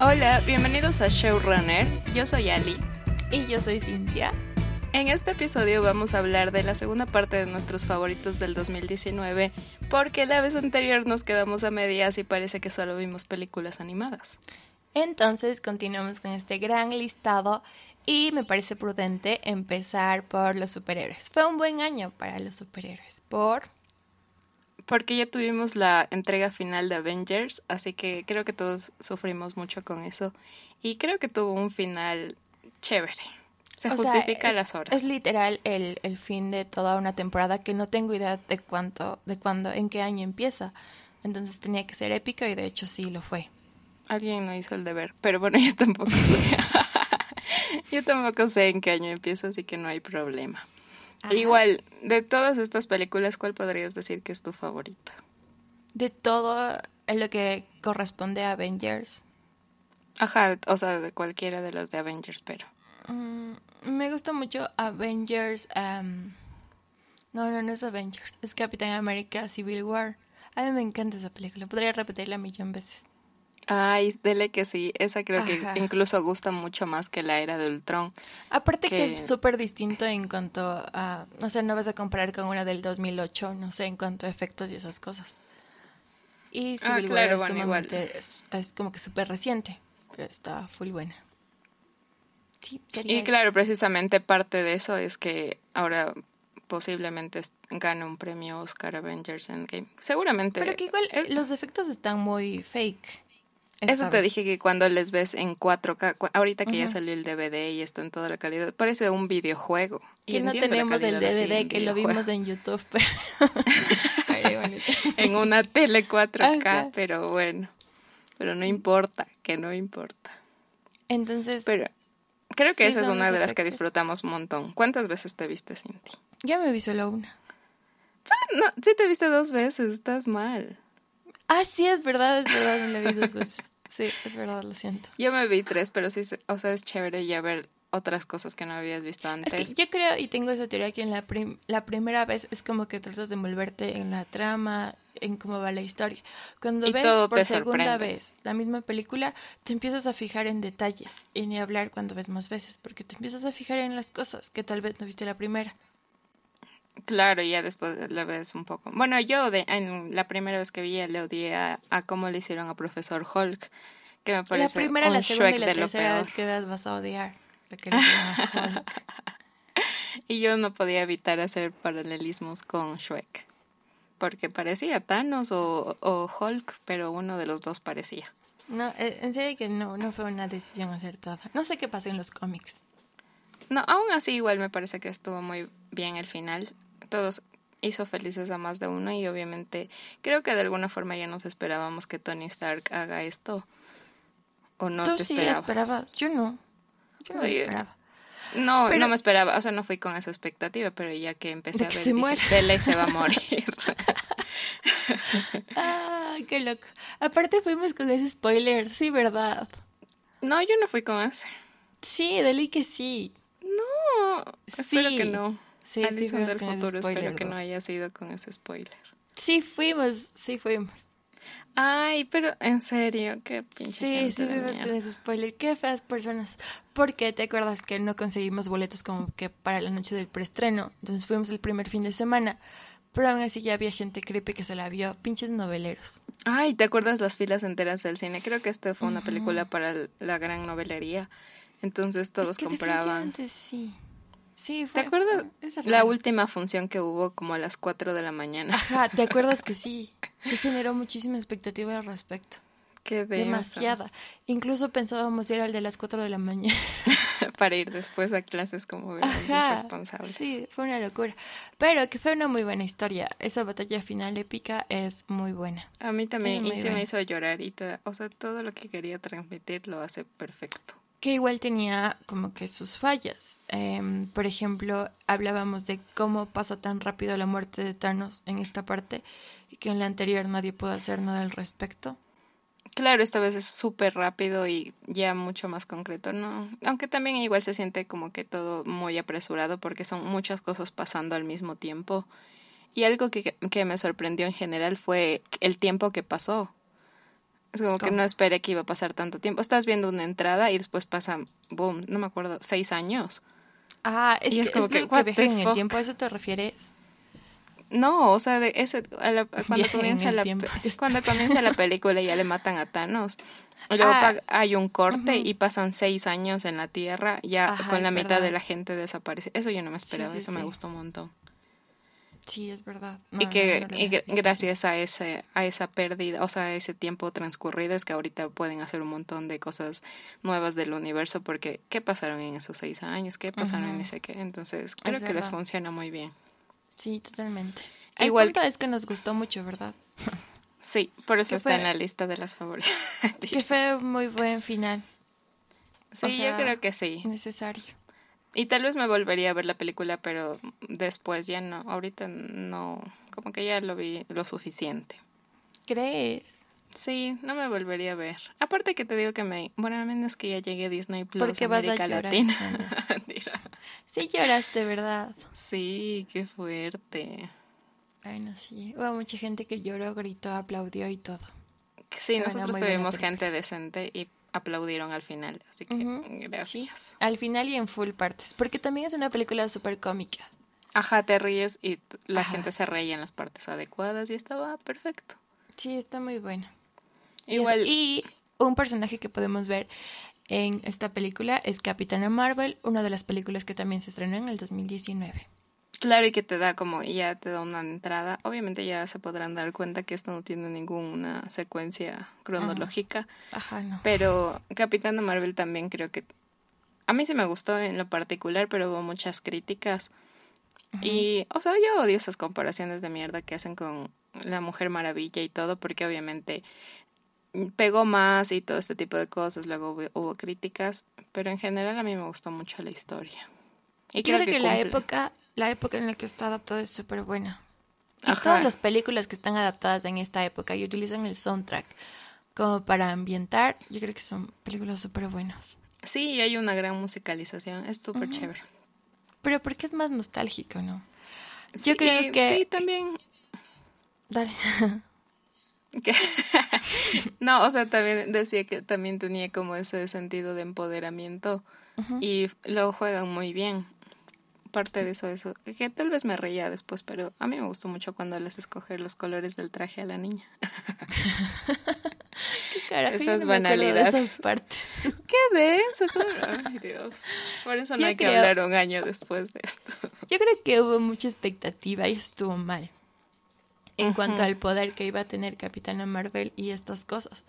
Hola, bienvenidos a Showrunner. Yo soy Ali. Y yo soy Cintia. En este episodio vamos a hablar de la segunda parte de nuestros favoritos del 2019, porque la vez anterior nos quedamos a medias y parece que solo vimos películas animadas. Entonces continuamos con este gran listado y me parece prudente empezar por los superhéroes. Fue un buen año para los superhéroes, por... Porque ya tuvimos la entrega final de Avengers, así que creo que todos sufrimos mucho con eso. Y creo que tuvo un final chévere. Se o justifica sea, es, las horas. Es literal el, el, fin de toda una temporada que no tengo idea de cuánto, de cuándo, en qué año empieza. Entonces tenía que ser épico y de hecho sí lo fue. Alguien no hizo el deber, pero bueno, yo tampoco sé. yo tampoco sé en qué año empieza, así que no hay problema. Ajá. Igual, de todas estas películas, ¿cuál podrías decir que es tu favorita? De todo lo que corresponde a Avengers. Ajá, o sea, de cualquiera de los de Avengers, pero. Mm, me gusta mucho Avengers. Um... No, no, no es Avengers. Es Capitán América Civil War. A mí me encanta esa película. Podría repetirla un millón de veces. Ay, dele que sí. Esa creo Ajá. que incluso gusta mucho más que la era de Ultron. Aparte que, que es súper distinto en cuanto a... No sé, no vas a comparar con una del 2008, no sé, en cuanto a efectos y esas cosas. Y Civil ah, claro, War es, bueno, sumamente, es, es, como que súper reciente, pero está full buena. Sí, sería y eso. claro, precisamente parte de eso es que ahora posiblemente gane un premio Oscar Avengers Endgame. Seguramente. Pero que igual los efectos están muy fake. Eso te vez. dije que cuando les ves en 4K, ahorita que uh -huh. ya salió el DVD y está en toda la calidad, parece un videojuego. Que no tenemos el DVD, que lo vimos en YouTube, pero... en una tele 4K, Ajá. pero bueno. Pero no importa, que no importa. Entonces... Pero creo que sí esa es una de efectos. las que disfrutamos un montón. ¿Cuántas veces te viste, Cinti? Ya me vi solo una. No, sí te viste dos veces, estás mal. Ah, sí, es verdad, es verdad, me vi dos veces. Sí, es verdad, lo siento. Yo me vi tres, pero sí, o sea, es chévere ya ver otras cosas que no habías visto antes. Es que yo creo y tengo esa teoría que en la, prim la primera vez es como que tratas de envolverte en la trama, en cómo va la historia. Cuando y ves por segunda sorprende. vez la misma película, te empiezas a fijar en detalles y ni hablar cuando ves más veces, porque te empiezas a fijar en las cosas que tal vez no viste la primera. Claro, ya después la ves un poco. Bueno, yo de, en la primera vez que vi le odié a, a cómo le hicieron a Profesor Hulk, que me parece La primera, un la segunda Shrek y la de tercera vez que veas vas a odiar. Lo que le hicieron a Hulk. y yo no podía evitar hacer paralelismos con Shrek, porque parecía Thanos o, o Hulk, pero uno de los dos parecía. No, eh, en serio que no, no fue una decisión acertada. No sé qué pasó en los cómics. No, aún así igual me parece que estuvo muy bien el final. Todos hizo felices a más de uno y obviamente creo que de alguna forma ya nos esperábamos que Tony Stark haga esto. ¿O no Tú te sí esperabas? esperabas. Yo no. Yo no Sí. esperaba. No, Pero- no me esperaba, o sea, no fui con esa expectativa, pero ya que empecé De a que ver, se dije, muera. ley se va a morir. Ay, qué loco. Aparte fuimos con ese spoiler, sí, ¿verdad? no, yo no fui con ese. Sí, Deli que sí. No, espero Sí. que no. Sí, sí Alison del futuro, espero que no haya sido con ese spoiler. Sí fuimos, sí fuimos. Ay, pero en serio, qué pinche Sí, sí fuimos con ese spoiler. Qué feas personas. Porque te acuerdas que no conseguimos boletos como que para la noche del preestreno. Entonces fuimos el primer fin de semana. Pero aún así ya había gente creepy que se la vio. Pinches noveleros. Ay, ¿te acuerdas las filas enteras del cine? Creo que esta fue una película para la gran novelería. Entonces todos Es que compraban. definitivamente Sí. Sí, ¿Te fue. acuerdas es la última función que hubo como a las 4 de la mañana? Ajá, ¿te acuerdas que sí? Se generó muchísima expectativa al respecto. Qué. Demasiada. Incluso pensábamos ir al de las 4 de la mañana. Para ir después a clases como responsables. Sí, fue una locura. Pero que fue una muy buena historia. Esa batalla final épica es muy buena. A mí también, y sí buena. me hizo llorar y o sea, todo lo que quería transmitir lo hace perfecto. Que igual tenía como que sus fallas. Em, por ejemplo, hablábamos de cómo pasa tan rápido la muerte de Thanos en esta parte y que en la anterior nadie pudo hacer nada al respecto. Claro, esta vez es súper rápido y ya mucho más concreto, ¿no? Aunque también igual se siente como que todo muy apresurado porque son muchas cosas pasando al mismo tiempo. Y algo que, que me sorprendió en general fue el tiempo que pasó. Es como que no esperé que iba a pasar tanto tiempo. Estás viendo una entrada y después pasa, boom, no me acuerdo, seis años. Ah, es Y que es como que, en el tiempo, ¿a eso te refieres? No, o sea, de ese, a la- cuando Viaje comienza la tiempo, cuando comienza la película y ya le matan a Thanos. Luego Ah, hay un corte y pasan seis años en la Tierra, ya Ajá, con la mitad verdad. de la gente desaparece. Eso yo no me esperaba, sí, eso me gustó un montón. Sí, es verdad. y que no, y gracias a ese a esa pérdida, o sea, a ese tiempo transcurrido es que ahorita pueden hacer un montón de cosas nuevas del universo porque ¿qué pasaron en esos seis años? ¿Qué pasaron en ese qué? Entonces creo Es que les funciona muy bien. Sí, totalmente. Igual punto es que nos gustó mucho, ¿verdad? Sí, por eso ¿Qué está fue? en la lista de las favoritas. Que fue muy buen final, Sí, o sea, yo creo que sí. necesario. Y tal vez me volvería a ver la película, pero después ya no. Ahorita no, como que ya lo vi lo suficiente. ¿Crees? Sí, no me volvería a ver. Aparte que te digo que me, bueno, al menos que ya llegue Disney Plus Porque vas a América llorar. Latina. Mentira. Sí lloraste, ¿verdad? sí, qué fuerte. Bueno, sí. Hubo mucha gente que lloró, gritó, aplaudió y todo. Sí, nosotros tuvimos gente decente y aplaudieron al final, así que Ujú, gracias. Sí, al final y en full partes. Porque también es una película súper cómica. Ajá, te ríes y la Ajá. gente se reía en las partes adecuadas y estaba perfecto. Sí, está muy buena. Y eso- Igual, Y un personaje que podemos ver en esta película es Capitana Marvel, una de las películas que también se estrenó en el 2019. Claro, y que te da como, ya te da una entrada. Obviamente ya se podrán dar cuenta que esto no tiene ninguna secuencia cronológica, Ajá, no. pero Capitana Marvel también creo que... A mí sí me gustó en lo particular, pero hubo muchas críticas. Y, o sea, yo odio esas comparaciones de mierda que hacen con la Mujer Maravilla y todo, porque obviamente pegó más y todo este tipo de cosas. Luego hubo, hubo críticas, pero en general a mí me gustó mucho la historia. Y Yo creo que, la cumple. época, la época en la que está adaptada es súper buena. Y Ajá. todas las películas que están adaptadas en esta época y utilizan el soundtrack como para ambientar, yo creo que son películas súper buenas. Sí, hay una gran musicalización, es súper chévere. Pero porque es más nostálgico, ¿no? Sí, Yo creo que- Sí, también... Dale. no, o sea, también decía que también tenía como ese sentido de empoderamiento y lo juegan muy bien. Parte de eso, eso, que tal vez me reía después, pero a mí me gustó mucho cuando les escoger los colores del traje a la niña. ¿Qué carajo? Esas no acuerdo de banalidades. esas partes. ¡Qué denso! Ay, Dios. Por eso no Yo hay que creo- hablar un año después de esto. Yo creo que hubo mucha expectativa y estuvo mal. En cuanto Ujú. al poder que iba a tener Capitana Marvel y estas cosas.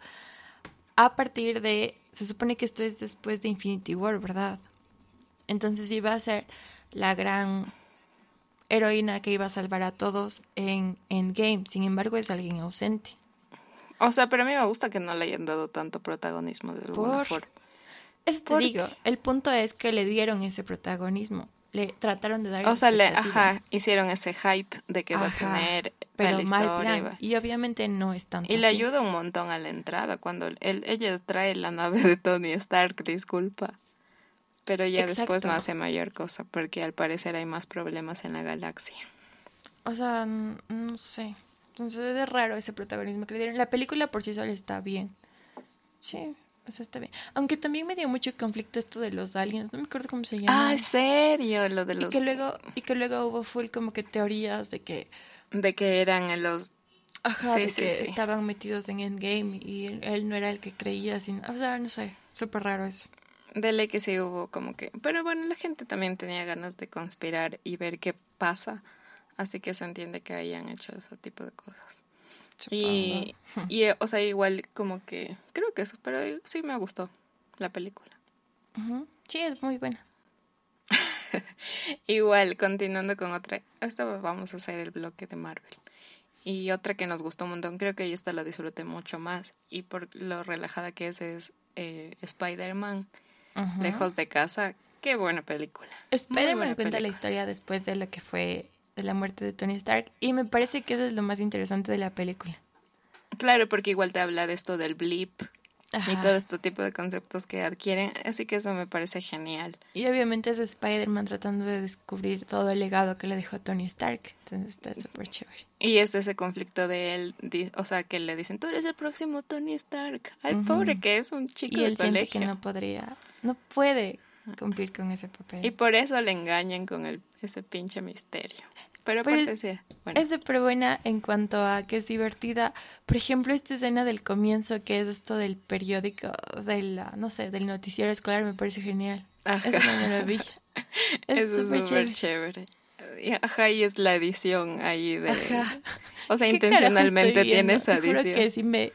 A partir de. Se supone que esto es después de Infinity War, ¿verdad? Entonces iba a ser la gran heroína que iba a salvar a todos en Endgame. Sin embargo, es alguien ausente. O sea, pero a mí me gusta que no le hayan dado tanto protagonismo de alguna Por- forma. Eso te digo. El punto es que le dieron ese protagonismo. Le trataron de dar O sea, le, ajá, hicieron ese hype de que va a tener Pero tal mal historia. y plan. va- Y obviamente no es tanto Y le así. ayuda un montón a la entrada cuando él, ella trae la nave de Tony Stark, disculpa. Pero ya después no hace mayor cosa porque al parecer hay más problemas en la galaxia. O sea, no sé. Entonces es raro ese protagonismo que le dieron. La película por sí sola está bien. Sí, o sea, está bien. Aunque también me dio mucho conflicto esto de los aliens. No me acuerdo cómo se llama. Ah, ¿en serio? Lo de y los... que luego y que luego hubo full como que teorías de que De que eran los... ajá, Sí, de sí, que sí. estaban metidos en Endgame y él, él no era el que creía, sino, o sea, no sé, súper raro eso. De ley que sí hubo como que... Pero bueno, la gente también tenía ganas de conspirar y ver qué pasa. Así que se entiende que hayan hecho ese tipo de cosas. Y, y, o sea, igual como que... Creo que eso, pero sí me gustó la película. Sí, es muy buena. Igual, continuando con otra, esta vamos a hacer el bloque de Marvel. Y otra que nos gustó un montón, creo que esta la disfruté mucho más. Y por lo relajada que es, es eh, Spider-Man, Lejos de Casa. Qué buena película. Spider-Man cuenta la historia después de lo que fue de la muerte de Tony Stark y me parece que eso es lo más interesante de la película. Claro, porque igual te habla de esto del blip, y todo este tipo de conceptos que adquieren, así que eso me parece genial. Y obviamente es Spider-Man tratando de descubrir todo el legado que le dejó Tony Stark, entonces está súper chévere. Y es ese conflicto de él, o sea, que le dicen, tú eres el próximo Tony Stark, al pobre que es un chico y él siente que no podría, no puede cumplir con ese papel. Y por eso le engañan con el, ese pinche misterio. Pero, Pero es, bueno. es súper buena en cuanto a que es divertida. Por ejemplo, esta escena del comienzo, que es esto del periódico, de la, no sé, del noticiero escolar, me parece genial. Es una maravilla. Es súper chévere. Ajá, y es la edición ahí de... O sea, intencionalmente tiene esa edición. que sí me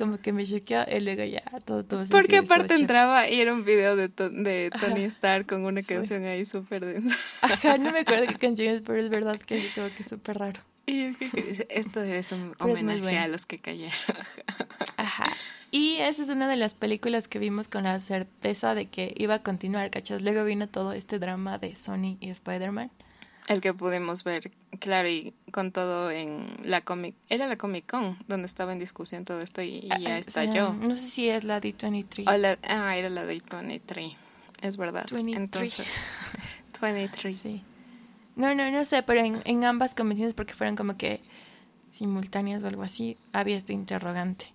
como que me choqueó y luego ya todo todo Porque aparte entraba y era un video de, de Tony Stark con una canción ahí súper densa. Ajá, no me acuerdo qué canción es, pero es verdad que es como que súper raro. Y esto es un homenaje a los que cayeron. Ajá. Y esa es una de las películas que vimos con la certeza de que iba a continuar, ¿cachas? Luego vino todo este drama de Sony y Spider-Man. El que pudimos ver, claro, y con todo en la Comic... Era la Comic Con, donde estaba en discusión todo esto y, ah, ya estalló. no sé si es la D23. ah, era la D23, es verdad. 23. Entonces, 23. Sí. No, no, no sé, pero en, en ambas convenciones, porque fueron como que simultáneas o algo así, había este interrogante.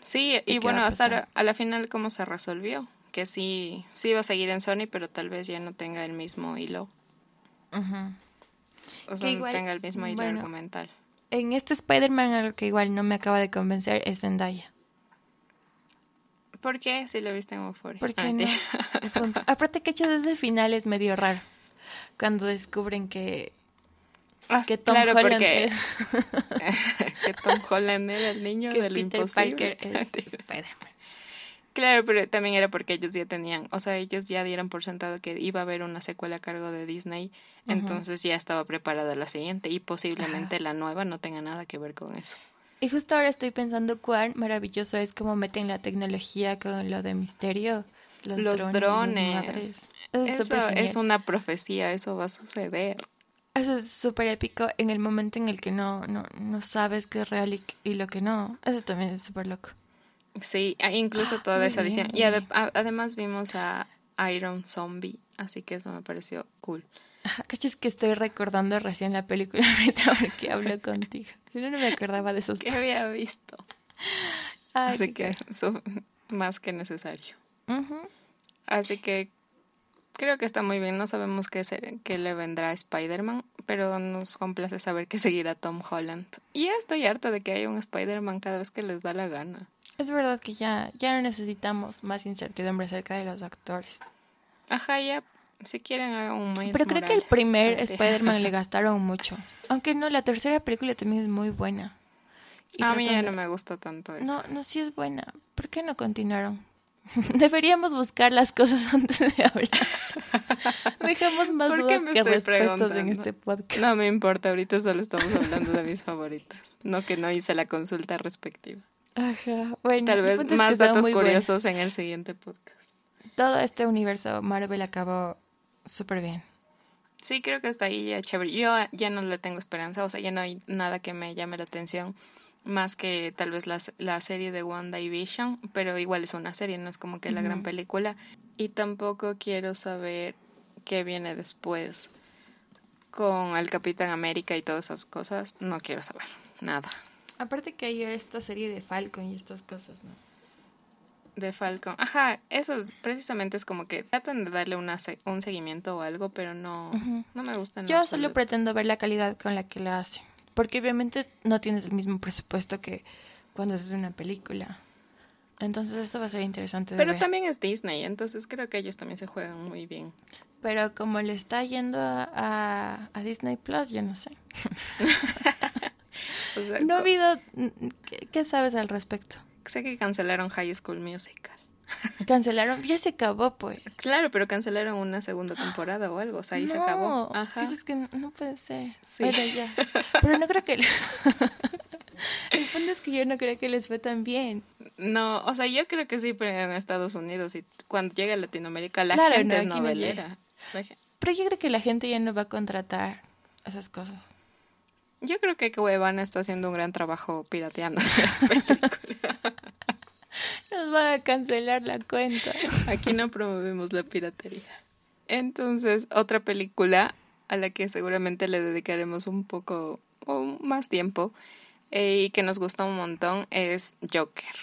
Sí, y bueno, hasta a la final, ¿cómo se resolvió? Que sí, sí iba a seguir en Sony, pero tal vez ya no tenga el mismo hilo. O sea, no tenga el mismo hilo argumental. En este Spider-Man algo que igual no me acaba de convencer es Zendaya. ¿Por qué? Si lo viste en Euphoria. Porque ah, no. Aparte que desde final es medio raro. Cuando descubren que ah, que Tom Holland es que Tom Holland era el niño que del Peter Parker es Spider-Man. Claro, pero también era porque ellos ya tenían, o sea, ellos ya dieron por sentado que iba a haber una secuela a cargo de Disney, entonces ya estaba preparada la siguiente y posiblemente la nueva no tenga nada que ver con eso. Y justo ahora estoy pensando cuán maravilloso es cómo meten la tecnología con lo de misterio. Los, drones. Eso, es una profecía, eso va a suceder. Eso es súper épico en el momento en el que no, no, no sabes qué es real y, y lo que no. Eso también es súper loco. Sí, incluso ah, toda esa edición. Y además vimos a Iron Zombie, así que eso me pareció cool. Cachis que estoy recordando recién la película ahorita porque hablo contigo. Yo no me acordaba de esos Que había visto. así que eso más que necesario. Así que creo que está muy bien. No sabemos qué, qué le vendrá a Spider-Man, pero nos complace saber que seguirá Tom Holland. Y ya estoy harta de que haya un Spider-Man cada vez que les da la gana. Es verdad que ya, ya no necesitamos más incertidumbre acerca de los actores. Ajá, ya, si quieren hagan un Pero creo que el primer Spider-Man le gastaron mucho. Aunque no, la tercera película también es muy buena. a mí ya no me gusta tanto eso. No, no, sí es buena. ¿Por qué no continuaron? Deberíamos buscar las cosas antes de hablar. Dejamos más dudas que respuestas en este podcast. No me importa, ahorita solo estamos hablando de mis favoritas. No que no hice la consulta respectiva. Ajá, bueno. Tal vez más datos curiosos en el siguiente podcast. Todo este universo Marvel acabó súper bien. Sí, creo que está ahí ya chévere. Yo ya no le tengo esperanza, o sea, ya no hay nada que me llame la atención más que tal vez la, la serie de WandaVision, pero igual es una serie, no es como que la gran película. Y tampoco quiero saber qué viene después con el Capitán América y todas esas cosas. No quiero saber nada. Aparte que hay esta serie de Falcon y estas cosas, ¿no? De Falcon. Ajá, eso precisamente es como que tratan de darle una un seguimiento o algo, pero no, no me gusta. Yo solo pretendo ver la calidad con la que la hacen. Porque obviamente no tienes el mismo presupuesto que cuando haces una película. Entonces eso va a ser interesante. Pero también es Disney, entonces creo que ellos también se juegan muy bien. Pero como le está yendo a, a Disney Plus, yo no sé. no ha habido... ¿Qué, sabes al respecto? Sé que cancelaron High School Musical. Cancelaron, ya se acabó pues. Claro, pero cancelaron una segunda temporada o algo, o sea, ahí se acabó. Ajá. Es que no puede ser. Sí. ya. Pero no creo que... El punto es que yo no creo que les fue tan bien. No, o sea, yo creo que sí, pero en Estados Unidos y cuando llega a Latinoamérica la gente es novelera. Pero yo creo que la gente ya no va a contratar esas cosas. Yo creo que Cuevana está haciendo un gran trabajo pirateando las películas. no nos van a cancelar la cuenta. Aquí no promovemos la piratería. Entonces, otra película a la que seguramente le dedicaremos un poco o más tiempo eh, y que nos gustó un montón es Joker.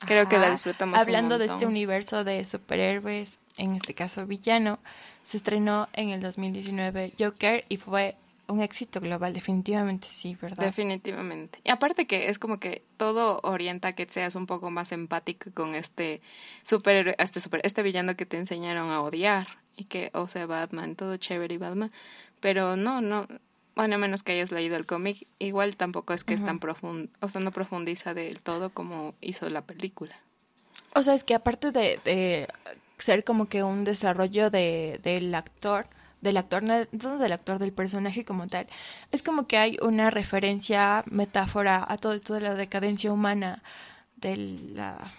Creo que la disfrutamos. Hablando de este universo de superhéroes, en este caso villano, se estrenó en el 2019 Joker y fue un éxito global, definitivamente sí, ¿verdad? Definitivamente. Y aparte que es como que todo orienta a que seas un poco más empático con este superhéroe, este super, este villano que te enseñaron a odiar y que, o sea, Batman, todo chévere y Batman, pero no, no, bueno, a menos que hayas leído el cómic, igual tampoco es que es tan profundo, o sea, no profundiza del todo como hizo la película. O sea, es que aparte de, de ser como que un desarrollo de, del actor, del actor, no del actor, del personaje como tal, es como que hay una referencia, metáfora a todo esto de la decadencia humana, de la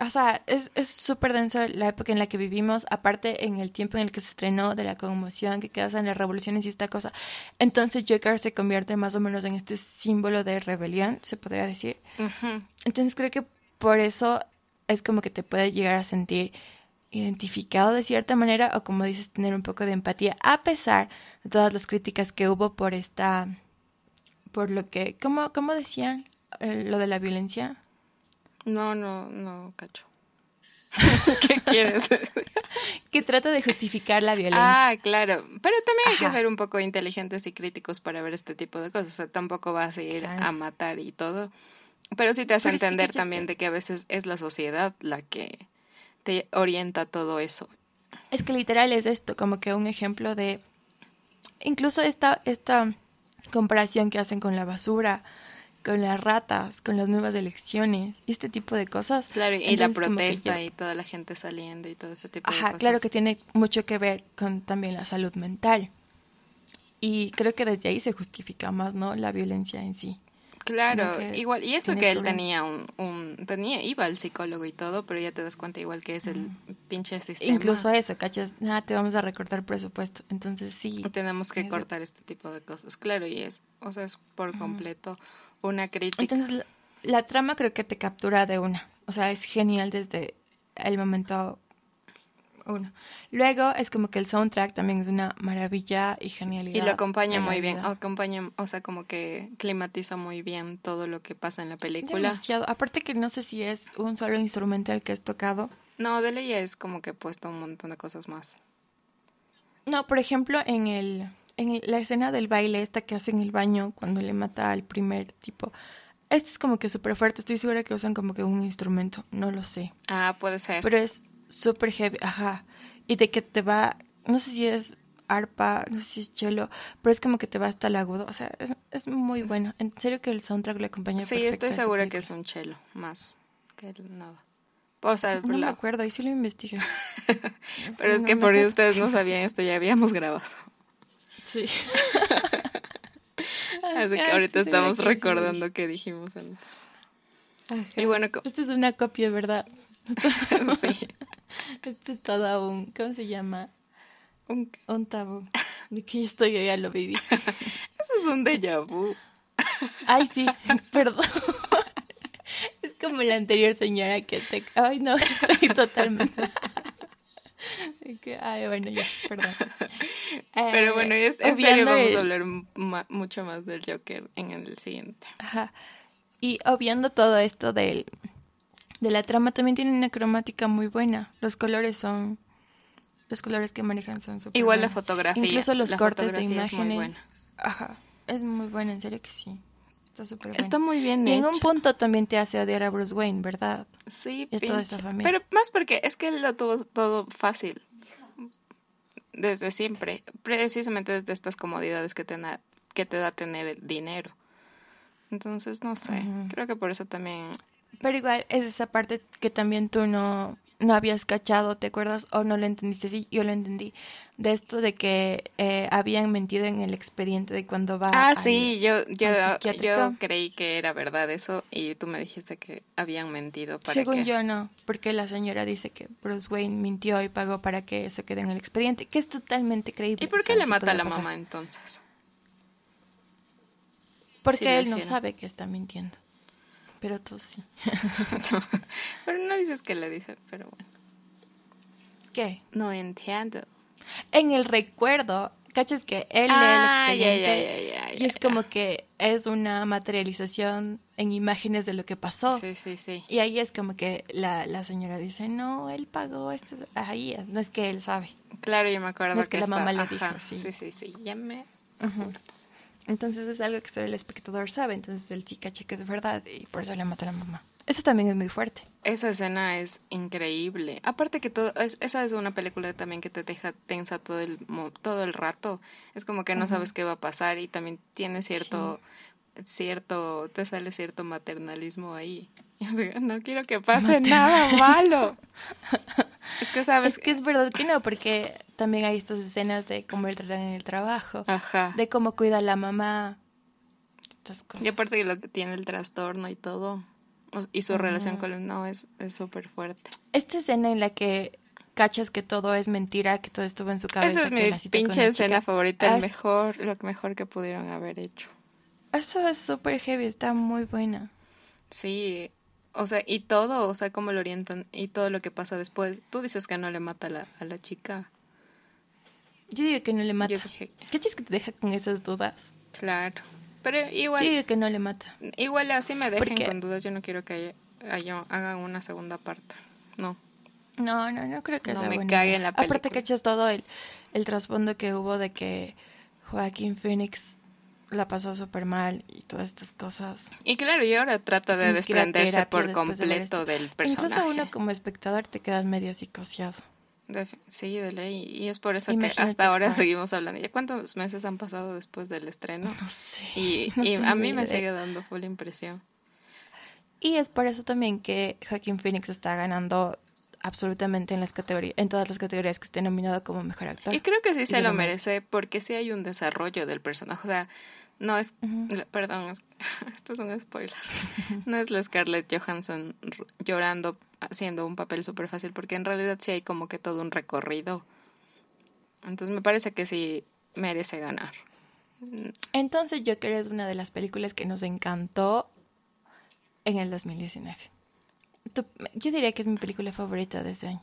o sea, es súper denso la época en la que vivimos, aparte en el tiempo en el que se estrenó, de la conmoción que queda en las revoluciones y esta cosa. Entonces Joker se convierte más o menos en este símbolo de rebelión, se podría decir. Entonces creo que por eso es como que te puede llegar a sentir identificado de cierta manera o como dices, tener un poco de empatía, a pesar de todas las críticas que hubo por esta, por lo que, ¿cómo, cómo decían? Eh, lo de la violencia. No, no, no, cacho. ¿Qué quieres que trata de justificar la violencia. Ah, claro. Pero también hay que ser un poco inteligentes y críticos para ver este tipo de cosas. O sea, tampoco vas a ir a matar y todo. Pero sí te hace entender también de que a veces es la sociedad la que te orienta todo eso. Es que literal es esto, como que un ejemplo de. Incluso esta, esta comparación que hacen con la basura con las ratas, con las nuevas elecciones y este tipo de cosas. Claro, y la protesta y toda la gente saliendo y todo ese tipo de cosas. Ajá, claro que tiene mucho que ver con también la salud mental. Y creo que desde ahí se justifica más, ¿no? La violencia en sí. Claro, igual, y eso que él tenía un, un, tenía, iba al psicólogo y todo, pero ya te das cuenta igual que es el pinche sistema. Incluso eso, cachas, nada, te vamos a recortar presupuesto, entonces sí. Tenemos que cortar este tipo de cosas, claro, y es, o sea, es por completo una crítica. Entonces, la, trama creo que te captura de una. O sea, es genial desde el momento uno. Luego es como que el soundtrack también es una maravilla y genialidad. Y lo acompaña muy bien, acompaña, o sea, como que climatiza muy bien todo lo que pasa en la película. Demasiado. Aparte que no sé si es un solo instrumental que es tocado. No, de ley es como que he puesto un montón de cosas más. No, por ejemplo, en el en la escena del baile esta que hace en el baño cuando le mata al primer tipo. Este es como que súper fuerte, estoy segura que usan como que un instrumento, no lo sé. Ah, puede ser. Pero es súper heavy, ajá. Y de que te va, no sé si es arpa, no sé si es cello, pero es como que te va hasta el agudo, o sea, es, muy bueno. En serio que el soundtrack le acompaña Sí, estoy segura que es un cello, más que nada. O sea, no me acuerdo, ahí sí lo investigué. pero es que por eso ustedes no sabían esto, ya habíamos grabado. Sí. Así que ahorita estamos recordando que dijimos antes. Y bueno, esto es una copia, ¿verdad? sí. Esto es todo un, ¿cómo se llama? Un, un tabú. De que yo estoy, yo ya lo viví. Eso es un déjà vu. Ay, sí, perdón. Es como la anterior señora que te... Ay, no, estoy totalmente... Ay, bueno, ya, perdón. Pero bueno, en serio vamos a hablar mucho más del Joker en el siguiente. Ajá. Y obviando todo esto del, de la trama, también tiene una cromática muy buena. Los colores son... Los colores que manejan son súper Igual la fotografía. Incluso los cortes de imágenes. Es Ajá. Es muy buena, en serio que sí. Está súper buena. Está muy bien Y en un punto también te hace odiar a Bruce Wayne, ¿verdad? Sí, y toda esa familia. Pero más porque es que él lo tuvo todo fácil desde siempre, precisamente desde estas comodidades que te, que te da tener dinero. Entonces, no sé, creo que por eso también... Pero igual es esa parte que también tú no, no habías cachado, ¿te acuerdas? O no lo entendiste, sí, yo lo entendí. De esto de que eh, habían mentido en el expediente de cuando va. Ah, sí, yo, yo, yo creí que era verdad eso y tú me dijiste que habían mentido para Según yo no, porque la señora dice que Bruce Wayne mintió y pagó para que eso quede en el expediente, que es totalmente creíble. ¿Y por qué le mata a la mamá entonces? Porque él no sabe que está mintiendo. Pero tú sí. pero no dices que le dice, pero bueno. ¿Qué? No entiendo. En el recuerdo, ¿cachas que él lee el Ah, expediente? ya, ya, ya, y es como que es una materialización en imágenes de lo que pasó. Sí, sí, sí. Y ahí es como que la, la señora dice, no, él pagó esto. Ahí es, no es que él sabe. Claro, yo me acuerdo No es que la está- mamá le ajá, dijo, sí. Sí, sí, sí. Ya me. Entonces es algo que solo el espectador sabe. Entonces él sí cacha que es verdad y por eso le mata a la mamá. Eso también es muy fuerte. Esa escena es increíble. Aparte que todo, es- esa es una película también que te deja tensa todo el todo el rato. Es como que no sabes qué va a pasar y también tiene cierto cierto te sale cierto maternalismo ahí. No quiero que pase nada malo. es que sabes Es que es verdad que no, porque también hay estas escenas de cómo él tratan en el trabajo, ajá. de cómo cuida a la mamá, estas cosas. Y aparte que lo que tiene el trastorno y todo y su relación con él no es es súper fuerte. Esta escena en la que cachas que todo es mentira, que todo estuvo en su cabeza, Esa es que mi la pinche escena chica. favorita, Ah, el es- mejor, lo mejor que pudieron haber hecho. Eso es súper heavy, está muy buena. Sí, o sea, y todo, o sea, cómo lo orientan y todo lo que pasa después. Tú dices que no le mata a la, a la chica. Yo digo que no le mata. Yo dije, ¿Cachas que te deja con esas dudas? claro. Pero igual, Yo digo que no le mata. igual así me dejen con dudas. Yo no quiero que haya, haya- hagan una segunda parte. No. No, no, no creo que No sea me buena cague idea. en la Aparte película. cachas todo el, el trasfondo que hubo de que Joaquín Phoenix la pasó súper mal y todas estas cosas. Y claro, y ahora trata de desprenderse por de completo del personaje. Incluso uno como espectador te quedas medio psicoseado. De- sí, de ley. Y es por eso Imagínate que hasta ahora actuar. seguimos hablando. ¿Ya cuántos meses han pasado después del estreno? No sé. Y, no y a mí me sigue dando full impresión. Y es por eso también que Joaquín Phoenix está ganando absolutamente en las categorías, en todas las categorías que esté nominado como mejor actor. Y creo que sí se, se lo merece. merece porque sí hay un desarrollo del personaje. O sea, no es, perdón, es- esto es un spoiler. No es la Scarlett Johansson llorando haciendo un papel súper fácil porque en realidad sí hay como que todo un recorrido. Entonces me parece que sí merece ganar. Entonces Joker es una de las películas que nos encantó en el 2019. Tú- yo diría que es mi película favorita de ese año.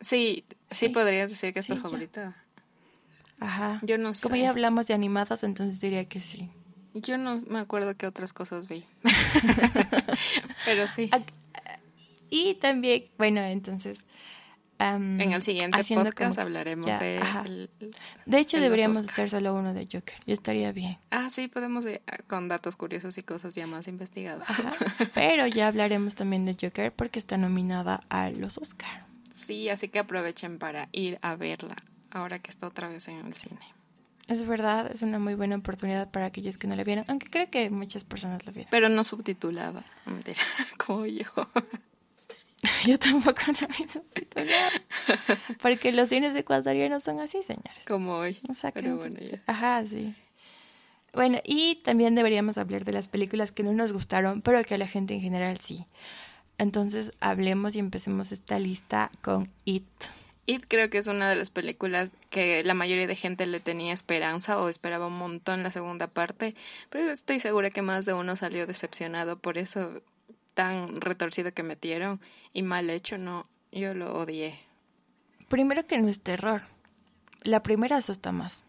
Sí, sí, Sí. podrías decir que es Sí, tu ya. favorita. Ajá. Yo no sé. Como ya hablamos de animadas, entonces diría que sí. Yo no me acuerdo qué otras cosas vi. Pero sí. Y también, bueno, entonces... En el siguiente podcast que hablaremos ya, de... el- De hecho, deberíamos hacer solo uno de Joker. Y estaría bien. Ah, sí, podemos ir con datos curiosos y cosas ya más investigadas. Ajá. Pero ya hablaremos también de Joker porque está nominada a los Oscar. Sí, así que aprovechen para ir a verla ahora que está otra vez en el cine. Es verdad, es una muy buena oportunidad para aquellos que no la vieron, aunque creo que muchas personas la vieron. Pero no subtitulada. Mentira, como yo. Yo tampoco la vi subtitulada. Porque los cines ecuatorianos son así, señores. Como hoy. Pero bueno, subtítulos. ya. Ajá, sí. Bueno, y también deberíamos hablar de las películas que no nos gustaron, pero que a la gente en general sí. Entonces, hablemos y empecemos esta lista con It. It creo que es una de las películas que la mayoría de gente le tenía esperanza o esperaba un montón la segunda parte, pero estoy segura que más de uno salió decepcionado por eso tan retorcido que metieron y mal hecho, no, yo lo odié. Primero que no es terror. La primera asusta más.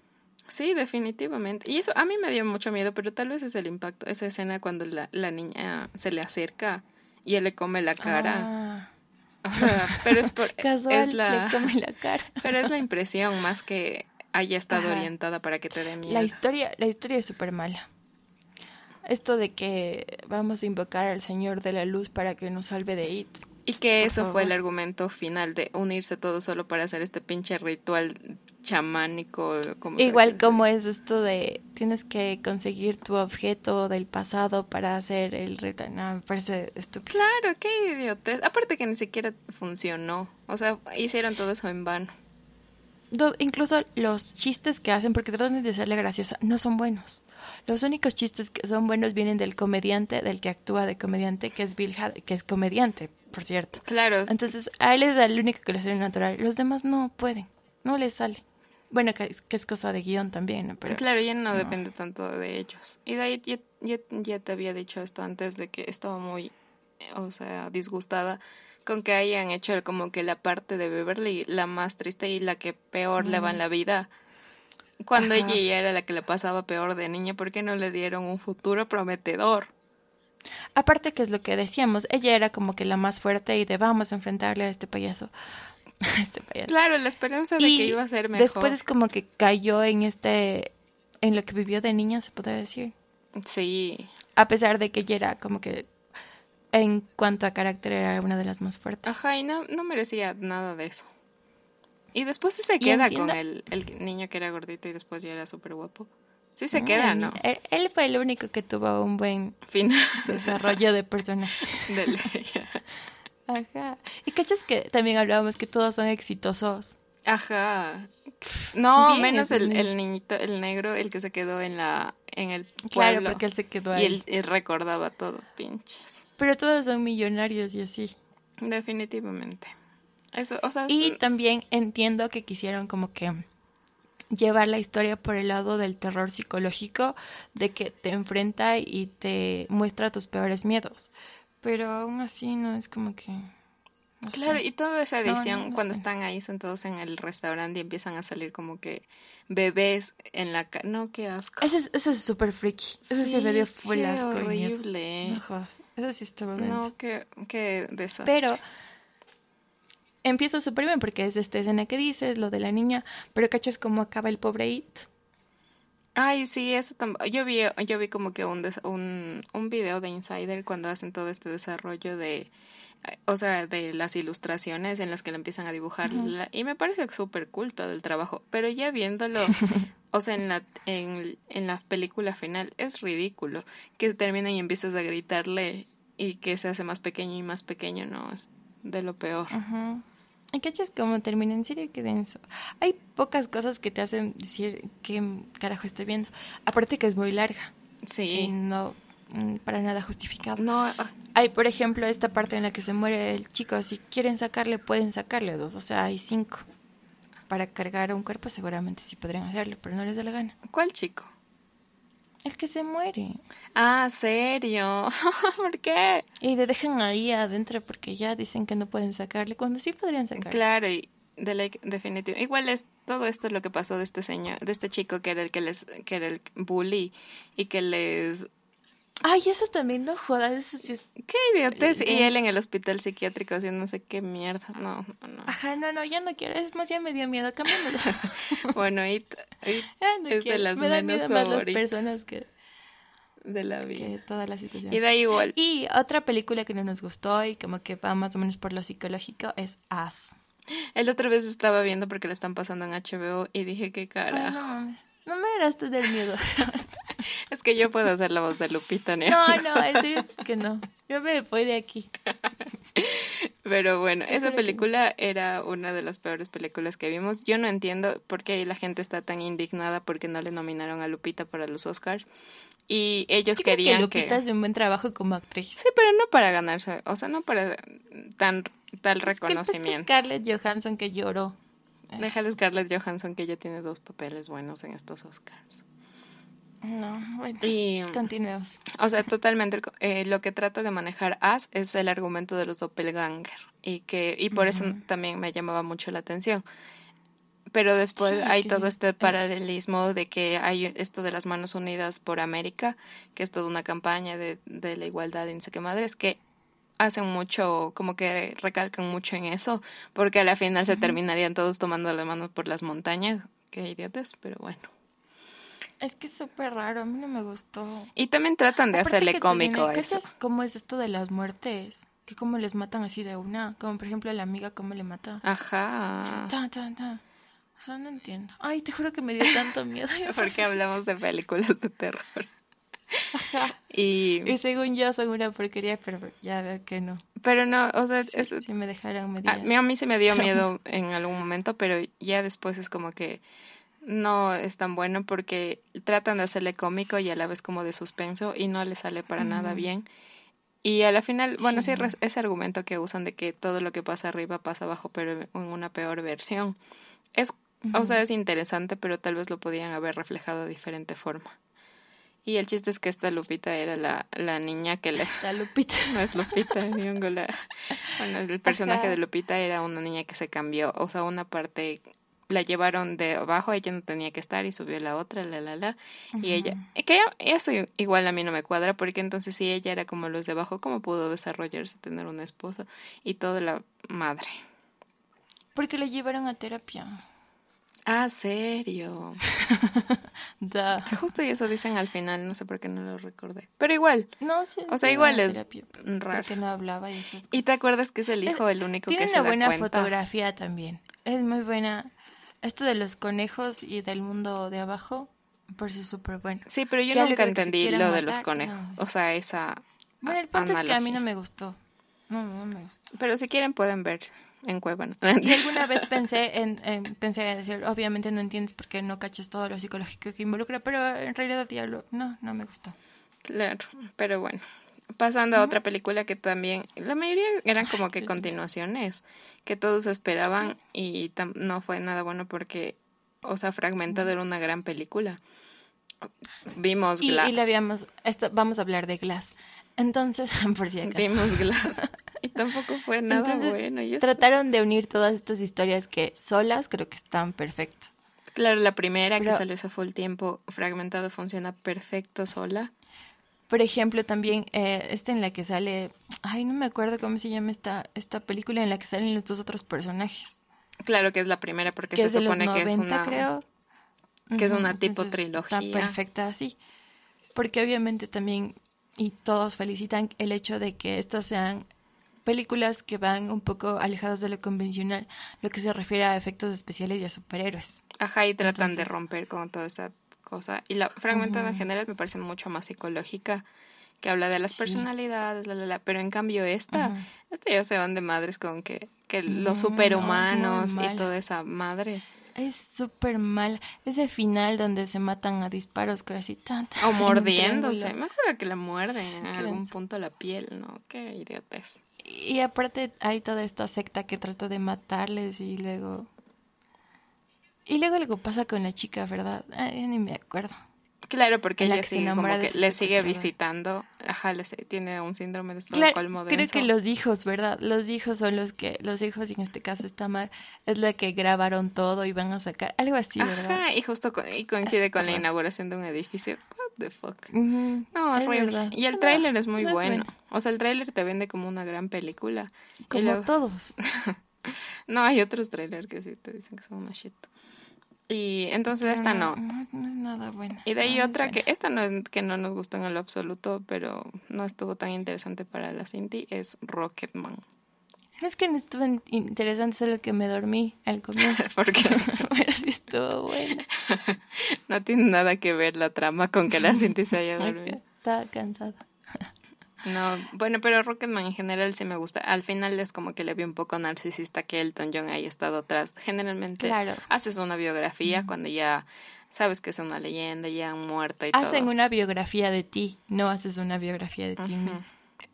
Sí, definitivamente. Y eso a mí me dio mucho miedo, pero tal vez es el impacto, esa escena cuando la, la niña se le acerca y él le come la cara. Ah, pero es por casual, es la le come la cara. pero es la impresión más que haya estado Ajá. orientada para que te dé miedo. La historia, la historia es súper mala. Esto de que vamos a invocar al Señor de la Luz para que nos salve de It. Y que eso favor. fue el argumento final de unirse todos solo para hacer este pinche ritual chamánico. Como Igual como es esto de tienes que conseguir tu objeto del pasado para hacer el ritual. No, me parece estúpido. Claro, qué idiotez. Aparte que ni siquiera funcionó. O sea, hicieron todo eso en vano. Incluso los chistes que hacen, porque tratan de hacerle graciosa, no son buenos. Los únicos chistes que son buenos vienen del comediante, del que actúa de comediante, que es Bill Hader, que es comediante, por cierto. Claro, Entonces, a él es el único que le sale natural. Los demás no pueden, no les sale. Bueno, que, es- que es cosa de guion también, ¿no? Pero Claro, ya no, depende tanto de ellos. Y de ahí ya, ya- ya te había dicho esto antes de que estaba muy, eh, o sea, disgustada con que hayan hecho el- como que la parte de Beverly la más triste y la que peor le va en la vida. Cuando Ajá. ella ya era la que le pasaba peor de niña, ¿por qué no le dieron un futuro prometedor? aparte que es lo que decíamos, ella era como que la más fuerte y de vamos a enfrentarle a este payaso. A este payaso. Claro, la esperanza de que iba a ser mejor. después es como que cayó en este, en lo que vivió de niña, se podría decir. Sí. A pesar de que ella era como que, en cuanto a carácter, era una de las más fuertes. Ajá, y no, no merecía nada de eso. Y después sí se queda entiendo- con el, el niño que era gordito y después ya era súper guapo. Sí se Mm, queda, ¿no? Él, él fue el único que tuvo un buen Final desarrollo de personaje. Ajá. Y cachas que también hablábamos que todos son exitosos. Ajá. No, Bien, menos el, el niñito, el negro, el que se quedó en la en el Claro, pueblo. porque él se quedó y ahí. él, él recordaba todo, pinches. Pero todos son millonarios y así. Definitivamente. Eso, o sea, Y también entiendo que quisieron como que llevar la historia por el lado del terror psicológico, de que te enfrenta y te muestra tus peores miedos. Pero aún así no es como que... Claro, y toda esa No, no, edición, no cuando sé. están ahí sentados en el restaurante y empiezan a salir como que bebés en la ca No, qué asco. Eso es eso es súper freaky. Eso sí, me dio full asco horrible. No jodas. Eso sí estuvo denso. No, qué, qué desastre. Pero empieza súper bien porque es esta escena que dices, lo de la niña, pero cachas cómo acaba el pobre It. Ay, sí, eso también. Yo vi, yo vi como que un, des- un, un video de Insider cuando hacen todo este desarrollo de, o sea, de las ilustraciones en las que le empiezan a dibujar. y me parece súper cool todo el trabajo. Pero ya viéndolo, o sea, en la, en, en la película final, es ridículo que termina y empiezas a gritarle y que se hace más pequeño y más pequeño, no, es de lo peor. ¿Y cachas cómo termina? En serio, qué denso. Hay pocas cosas que te hacen decir qué carajo estoy viendo. Aparte que es muy larga y Sí. no mm, para nada justificado. No, ah, Hay, por ejemplo, esta parte en la que se muere el chico. Si quieren sacarle, pueden sacarle dos. O sea, hay cinco. Para cargar a un cuerpo seguramente sí podrían hacerlo, pero no les da la gana. ¿cuál chico? El que se muere. Ah, serio. ¿Por qué? Y le dejan ahí adentro porque ya dicen que no pueden sacarle, cuando sí podrían sacarle. Claro, y de like, definitivo. Igual es todo esto es lo que pasó de este señor, de este chico que era el que les, que era el bully y que les Ay, eso también no jodas, eso sí es... qué idiotes y él en el hospital psiquiátrico haciendo no sé qué mierda. No, no, no. Ajá, no, no, ya no quiero, es más, ya me dio miedo, cámbiamelo. Bueno, y, y no Es de las me da menos miedo más las favoritas. personas que, de la vida. que toda la situación. Y da igual. Y otra película que no nos gustó y como que va más o menos por lo psicológico es As. El otra vez estaba viendo porque la están pasando en HBO y dije qué Ay, cara. no mames, no me harás tú del miedo. Es que yo puedo hacer la voz de Lupita ¿no? No, no, en serio que no. Yo me voy de aquí. Pero bueno, esa película era una de las peores películas que vimos. Yo no entiendo por qué la gente está tan indignada porque no le nominaron a Lupita para los Oscars. Y ellos Yo creo querían que Lupita que... hace un buen trabajo como actriz. Sí, pero no para ganarse, o sea, no para tan tal Es que reconocimiento. Scarlett Johansson que lloró. Déjale Scarlett Johansson que ya tiene dos papeles buenos en estos Oscars. No, bueno. Y, Continuemos. o sea, totalmente eh, lo que trata de manejar As es el argumento de los doppelganger y que y por eso también me llamaba mucho la atención. Pero después Sí, hay todo este paralelismo de que hay esto de las manos unidas por América, que es toda una campaña de, de la igualdad y no sé qué madres, que hacen mucho, como que recalcan mucho en eso, porque a la final se terminarían todos tomando las manos por las montañas. Qué idiotas, pero bueno. Es que es súper raro, a mí no me gustó. Y también tratan de Aparte hacerle cómico a eso. ¿Cachas cómo es esto de las muertes? Que cómo les matan así de una. Como por ejemplo a la amiga, cómo le mata. Ajá. Tan, tan, tan. O sea, no entiendo. Ay, te juro que me dio tanto miedo. Porque hablamos de películas de terror. Y, Y según yo son una porquería, pero ya veo que no. pero no, o sea, Sí, es- sí me dejaron a, media. mí, a mí sí me dio miedo en algún momento, pero ya después es como que no es tan bueno porque tratan de hacerle cómico y a la vez como de suspenso y no le sale para nada bien. Y a la final, bueno, sí, ese argumento que usan de que todo lo que pasa arriba pasa abajo, pero en una peor versión, es O sea, es interesante, pero tal vez lo podían haber reflejado de diferente forma. Y el chiste es que esta Lupita era la, la niña que la... Esta Lupita. No es Lupita, Nyong'o, la... Bueno, el personaje de Lupita era una niña que se cambió. O sea, una parte la llevaron de abajo, ella no tenía que estar y subió la otra, la, la, la. Y ella, que eso igual a mí no me cuadra, porque entonces si ella era como los de abajo, ¿cómo pudo desarrollarse, tener una esposa y toda la madre? Porque le llevaron a terapia. Ah, serio. Justo y eso dicen al final, no sé por qué no lo recordé. Pero igual. No sé. O sea, igual es raro. Porque no hablaba y ¿Y te acuerdas que es el hijo el único que se da Tiene una buena fotografía también. Es muy buena. Esto de los conejos y del mundo de abajo, por si es súper bueno. Sí, pero yo nunca entendí lo de los conejos. O sea, esa. Bueno, el punto es que a mí no me gustó. No, no me gustó. Pero si quieren pueden ver en Cueva. Y alguna vez pensé en, pensé decir, obviamente no entiendes porque no caches todo lo psicológico que involucra, pero en realidad ya lo, no, no me gustó. Claro, pero bueno. Pasando a otra película que también, la mayoría eran como que continuaciones, que todos esperaban y no fue nada bueno porque, o sea, Fragmentado era una gran película. Vimos Glass. Y, le habíamos, esto, vamos a hablar de Glass. Entonces, por si acaso. Vimos Glass. Y tampoco fue nada bueno. trataron de unir todas estas historias que solas creo que están perfectas. Claro, la primera que salió eso fue el tiempo fragmentado funciona perfecto sola. Por ejemplo, también eh, esta en la que sale, ay, no me acuerdo cómo se llama esta, esta película en la que salen los dos otros personajes. Claro que es la primera porque se supone que es una creo. que es una tipo trilogía. Está perfecta así. Porque obviamente también y todos felicitan el hecho de que estas sean películas que van un poco alejadas de lo convencional, lo que se refiere a efectos especiales y a superhéroes. Ajá, y tratan de romper con toda esa cosa. Y la fragmentada en general me parece mucho más psicológica, que habla de las personalidades, la, la, la, pero en cambio esta, esta ya se van de madres con que, que los superhumanos y toda esa madre. Es súper mal. Ese final donde se matan a disparos casi tanto. O mordiéndose. Mejor que la muerden en algún punto la piel, ¿no? Qué idiotez. Y aparte hay toda esta secta que trata de matarles y luego... Y luego algo pasa con la chica, ¿verdad? Ay, ni me acuerdo. Claro, porque ella sigue, como que le sigue visitando. Ajá, le, tiene un síndrome de Estocolmo claro, Creo que los hijos, ¿verdad? Los hijos son los que, los hijos, y en este caso está mal, es la que grabaron todo y van a sacar, algo así, ¿verdad? Ajá, y justo y coincide con la inauguración de un edificio the fuck. No, es horrible. Y el tráiler es muy bueno. O sea, el tráiler te vende como una gran película. Como todos. no, hay otros trailers que sí te dicen que son una shit. Y entonces esta no, no. es nada buena. Y de ahí otra que esta no es que no nos gustó en lo absoluto, pero no estuvo tan interesante para la Cinti, es Rocketman. Es que no estuvo interesante, solo que me dormí al comienzo. ¿Por qué? Pero sí estuvo bueno. no tiene nada que ver la trama con que la Cinti se haya dormido. Estaba cansada. No, bueno, pero Rocketman en general sí me gusta. Al final es como que le vi un poco narcisista que Elton John haya estado atrás. Generalmente haces una biografía cuando ya sabes que es una leyenda, ya han muerto y Hacen una biografía de ti, no haces una biografía de ti mismo.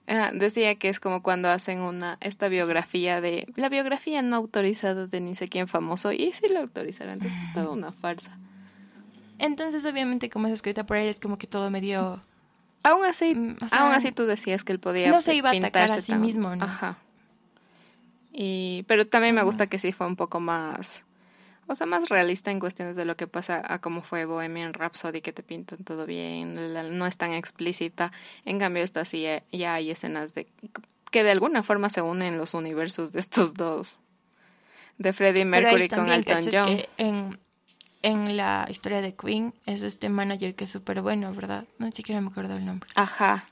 Ah, decía que es como cuando hacen una esta biografía de la biografía no autorizada de ni sé quién famoso y sí la autorizaron, entonces es toda una farsa. Entonces obviamente como es escrita por él es como que todo medio aún así, mm, aún así tú decías que él podía no se iba a atacar a sí mismo, ¿no? Ajá. Y pero también me gusta que sí fue un poco más o sea, más realista en cuestiones de lo que pasa a cómo fue Bohemian Rhapsody, que te pintan todo bien, no es tan explícita. En cambio, esta sí eh, ya hay escenas de que de alguna forma se unen los universos de estos dos. De Freddie Mercury con Elton John. En, en la historia de Queen es este manager que es súper bueno, ¿verdad? No siquiera me acuerdo el nombre. Ajá.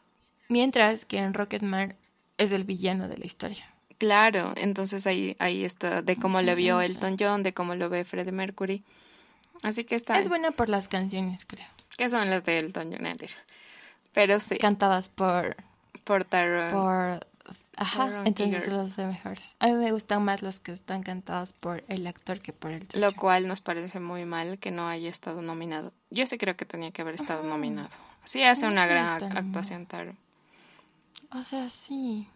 Mientras que en Rocketman es el villano de la historia. Claro, entonces ahí, ahí está, de cómo le vio Elton John, de cómo lo ve Freddie Mercury. Así que está. Es buena por las canciones, creo. Que son las de Elton John, pero sí. Cantadas por. Por Tyrone. Por. Ajá, entonces las de mejores. A mí me gustan más las que están cantadas por el actor que por el Lo cual nos parece muy mal que no haya estado nominado. Yo sí creo que tenía que haber estado nominado. Sí hace una gran actuación Taro. O sea, sí.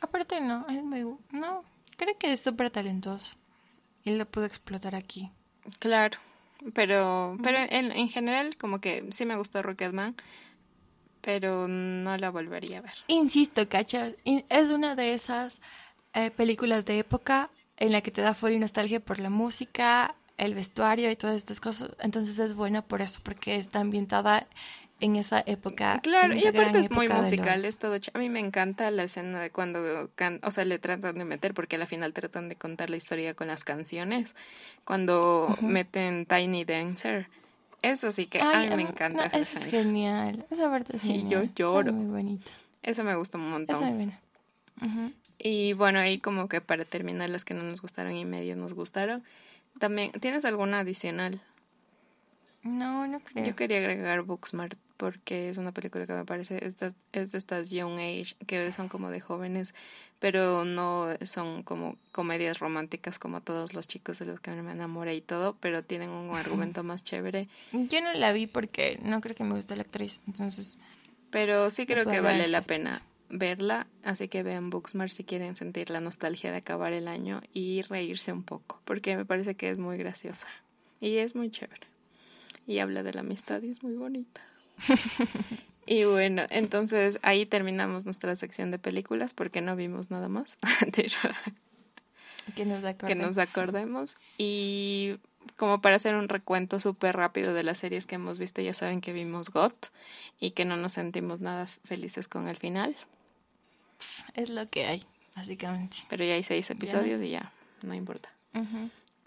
Aparte no, es muy... No, creo que es súper talentoso. Y lo pudo explotar aquí. Claro, pero, pero en, en general como que sí me gustó Rocketman, pero no la volvería a ver. Insisto, cacha, es una de esas eh, películas de época en la que te da full nostalgia por la música, el vestuario y todas estas cosas. Entonces es buena por eso, porque está ambientada en esa época. Claro, y aparte es muy musical, es todo. A mí me encanta la escena de cuando, o sea, le tratan de meter, porque al final tratan de contar la historia con las canciones, cuando meten Tiny Dancer. Eso sí que a mí me encanta. eso es genial, esa parte es genial. Y yo lloro. muy bonita. Eso me gusta un montón. Eso me Y bueno, ahí como que para terminar las que no nos gustaron y medio nos gustaron. También, ¿tienes alguna adicional? No, no creo. Yo quería agregar Booksmart porque es una película que me parece es de, es de estas young age que son como de jóvenes pero no son como comedias románticas como todos los chicos de los que me enamoré y todo pero tienen un argumento más chévere. Yo no la vi porque no creo que me guste la actriz entonces pero sí creo que vale la pena verla así que vean Booksmart si quieren sentir la nostalgia de acabar el año y reírse un poco porque me parece que es muy graciosa y es muy chévere y habla de la amistad y es muy bonita y bueno, entonces ahí terminamos nuestra sección de películas porque no vimos nada más. que, nos que nos acordemos. Y como para hacer un recuento súper rápido de las series que hemos visto, ya saben que vimos GOT y que no nos sentimos nada felices con el final. Es lo que hay, básicamente. Pero ya hay seis episodios y ya, no importa.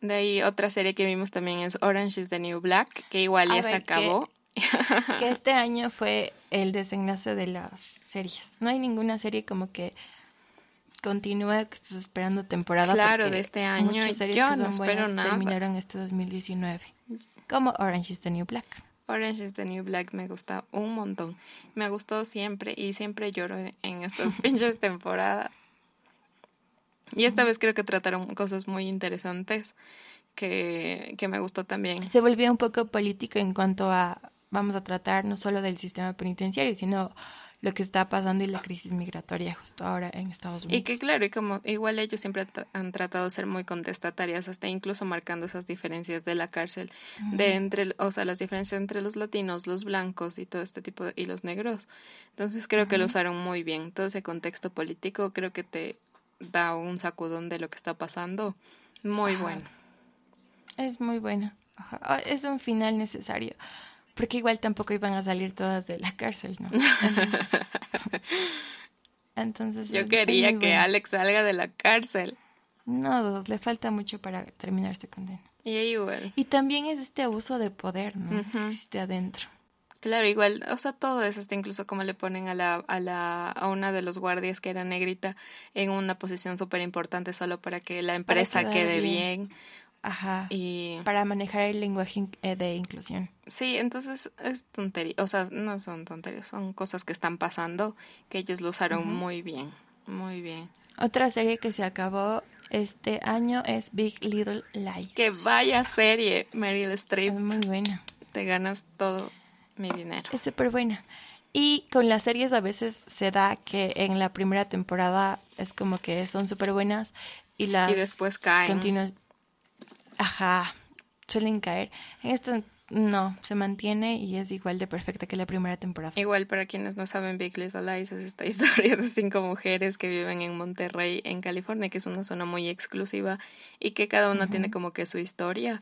De ahí otra serie que vimos también es Orange is the New Black, que igual ya se acabó que este año fue el desenlace de las series. No hay ninguna serie como que continúe que estás esperando temporada. Claro, de este año. Muchas series que son buenas terminaron este 2019. Como Orange is the New Black. Orange is the New Black me gusta un montón. Me gustó siempre y siempre lloro en estas pinches temporadas. Y esta vez creo que trataron cosas muy interesantes que, que me gustó también. Se volvió un poco político en cuanto a vamos a tratar no solo del sistema penitenciario, sino lo que está pasando y la crisis migratoria justo ahora en Estados Unidos. Y que claro, y como igual ellos siempre han tratado de ser muy contestatarias, hasta incluso marcando esas diferencias de la cárcel, de entre, o sea, las diferencias entre los latinos, los blancos y todo este tipo de, y los negros. Entonces creo que lo usaron muy bien. Todo ese contexto político creo que te da un sacudón de lo que está pasando. Muy bueno. Es muy bueno. Ah, es un final necesario. Porque igual tampoco iban a salir todas de la cárcel, ¿no? Entonces. Yo quería que Alex salga de la cárcel. No, le falta mucho para terminar este condena. Y igual. Y también es este abuso de poder, ¿no? Que existe adentro. Claro, igual, o sea, todo eso, hasta incluso como le ponen a la, a la, a una de los guardias que era negrita en una posición súper importante solo para que la empresa quede bien. Ajá. Y... Para manejar el lenguaje eh, de inclusión. Sí, entonces es tontería. O sea, no son tonterías, son cosas que están pasando que ellos lo usaron muy bien. Muy bien. Otra serie que se acabó este año es Big Little Lies. Que vaya serie, Meryl Streep. Es muy buena. Te ganas todo mi dinero. Es súper buena. Y con las series a veces se da que en la primera temporada es como que son súper buenas y las y después caen. Ajá, suelen caer. En esto no, se mantiene y es igual de perfecta que la primera temporada. Igual para quienes no saben, Big Little Lies es esta historia de cinco mujeres que viven en Monterrey, en California, que es una zona muy exclusiva y que cada una tiene como que su historia.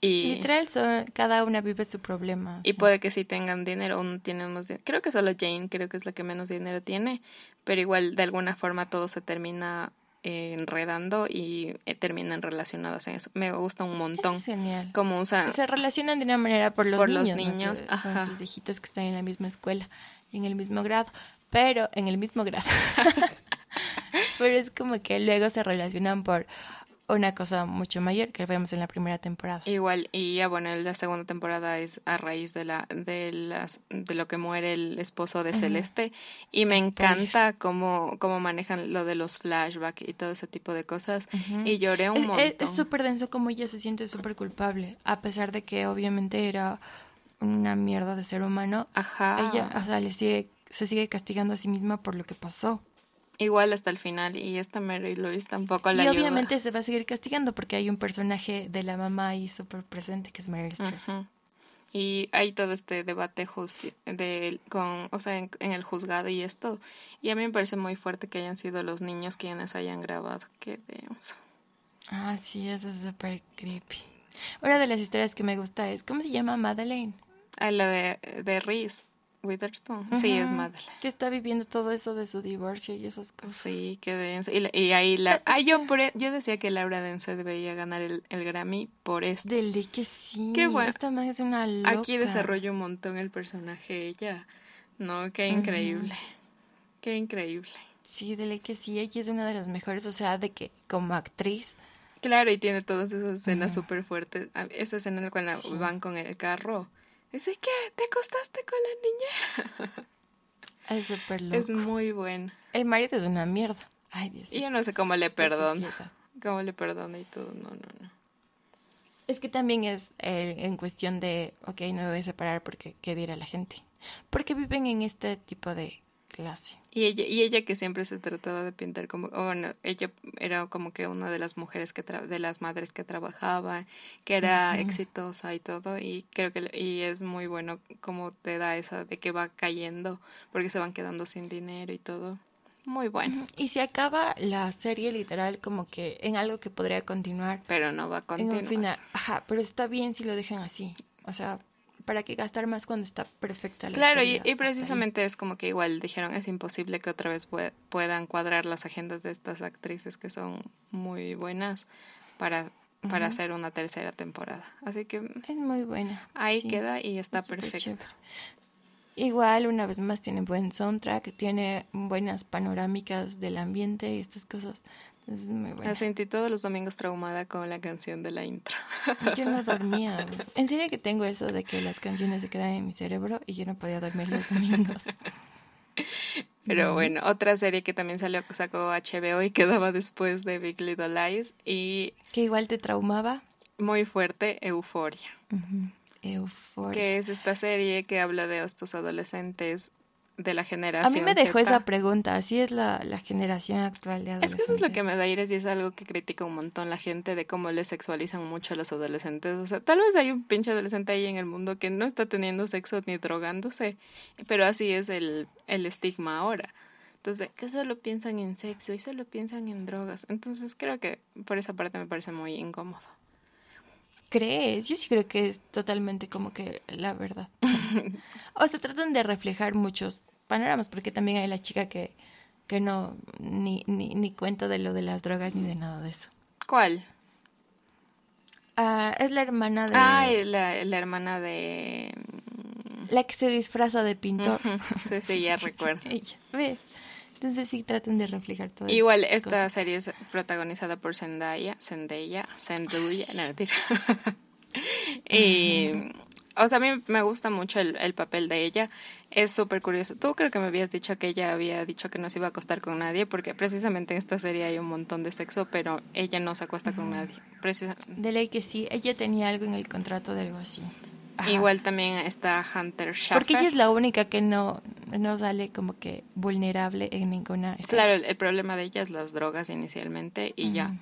Y, Literal, cada una vive su problema. Y puede que sí tengan dinero, uno tiene unos Creo que solo Jane, creo que es la que menos dinero tiene, pero igual de alguna forma todo se termina enredando y eh, terminan relacionadas en eso. Me gusta un montón. Es genial. Como se relacionan de una manera por los niños. Los niños Son sus hijitos que están en la misma escuela y en el mismo grado, pero en el mismo grado. pero es como que luego se relacionan por una cosa mucho mayor que vemos en la primera temporada. Igual, y ya bueno, la segunda temporada es a raíz de la de las de lo que muere el esposo de Celeste y me encanta cómo, cómo manejan lo de los flashbacks y todo ese tipo de cosas y lloré un montón. Es súper denso como ella se siente súper culpable, a pesar de que obviamente era una mierda de ser humano. Ajá. Ella, o sea, le sigue se sigue castigando a sí misma por lo que pasó. Igual hasta el final y esta Mary Louise tampoco la Y ayuda. obviamente se va a seguir castigando porque hay un personaje de la mamá ahí súper presente que es Meryl Streep. Ujú. Y hay todo este debate justi de, con, o sea, en, en el juzgado y esto. Y a mí me parece muy fuerte que hayan sido los niños quienes hayan grabado. Qué denso. Ah, sí, eso es súper creepy. Una de las historias que me gusta es, ¿cómo se llama? Madeleine. Ah, la de, de Reese Witherspoon. Sí, es. Madeleine. Que está viviendo todo eso de su divorcio y esas cosas. Sí, qué denso. Y, y ahí la... Ay, yo, por yo decía que Laura Dance debería ganar el, el Grammy por esto. Dele que sí. Qué bueno. Esta man es una loca. Aquí desarrolla un montón el personaje ella. No, qué increíble. Qué increíble. Sí, dele que sí. Ella es una de las mejores. O sea, de que como actriz. Claro, y tiene todas esas escenas súper fuertes. Ah, Esa escena en la cual Sí. van con el carro. Dice, ¿qué? ¿Te acostaste con la niña? Es súper loco. Es muy buena. El marido es una mierda. Ay, Dios. Y yo no sé cómo le perdona. sociedad. Cómo le perdona y todo. No, no, no. Es que también es eh, en cuestión de, ok, no me voy a separar porque qué dirá la gente. Porque viven en este tipo de clase. Y ella, y ella que siempre se trataba de pintar como, bueno, ella era como que una de las mujeres que tra- de las madres que trabajaba, que era exitosa y todo, y creo que y es muy bueno como te da esa de que va cayendo, porque se van quedando sin dinero y todo. Muy bueno, Y se acaba la serie literal como que en algo que podría continuar pero no va a en continuar. un final. Ajá, pero está bien si lo dejan así. O sea, ¿para qué gastar más cuando está perfecta la Claro, y, precisamente es como que igual dijeron, es imposible que otra vez pue- puedan cuadrar las agendas de estas actrices que son muy buenas para, para hacer una tercera temporada. Así que Es muy buena. ahí sí, queda y está es chévere. Igual, una vez más, tiene buen soundtrack, tiene buenas panorámicas del ambiente y estas cosas. Es muy buena. Me sentí todos los domingos traumada con la canción de la intro. Yo no dormía. En serio que tengo eso de que las canciones se quedan en mi cerebro y yo no podía dormir los domingos. Pero bueno, otra serie que también salió, sacó HBO y quedaba después de Big Little Lies y Que igual te traumaba. muy fuerte, Euforia. Ujú. Euforia. que es esta serie que habla de estos adolescentes de la A generación mí me dejó Z. esa pregunta. Así es la, la generación actual de Es adolescentes. que eso es lo que me da aires y es algo que critica un montón la gente de cómo le sexualizan mucho a los adolescentes. O sea, tal vez hay un pinche adolescente ahí en el mundo que no está teniendo sexo ni drogándose, pero así es el, el estigma ahora. Entonces, que solo piensan en sexo y solo piensan en drogas. Entonces, creo que por esa parte me parece muy incómodo. ¿Crees? Yo sí creo que es totalmente como que la verdad. o sea, tratan de reflejar muchos panoramas, porque también hay la chica que, que no ni, ni, ni cuenta de lo de las drogas ni de nada de eso. ¿Cuál? Ah, es la hermana de... Ah, la, la hermana de... La que se disfraza de pintor. Sí, sí, ya recuerdo. ¿ves? Entonces sí tratan de reflejar todo eso. Igual esta serie es protagonizada por Zendaya, Zendaya, Zendaya, no mentira. y, o sea, a mí me gusta mucho el, el papel de ella. Es súper curioso. Tú creo que me habías dicho que ella había dicho que no se iba a acostar con nadie, porque precisamente en esta serie hay un montón de sexo, pero ella no se acuesta con nadie. Precisa- De ley que sí, ella tenía algo en el contrato de algo así. Ajá. Igual también está Hunter Schaffer. Porque ella es la única que no, no sale como que vulnerable en ninguna escena. Claro, el, el problema de ella es las drogas inicialmente y ya. Ujú.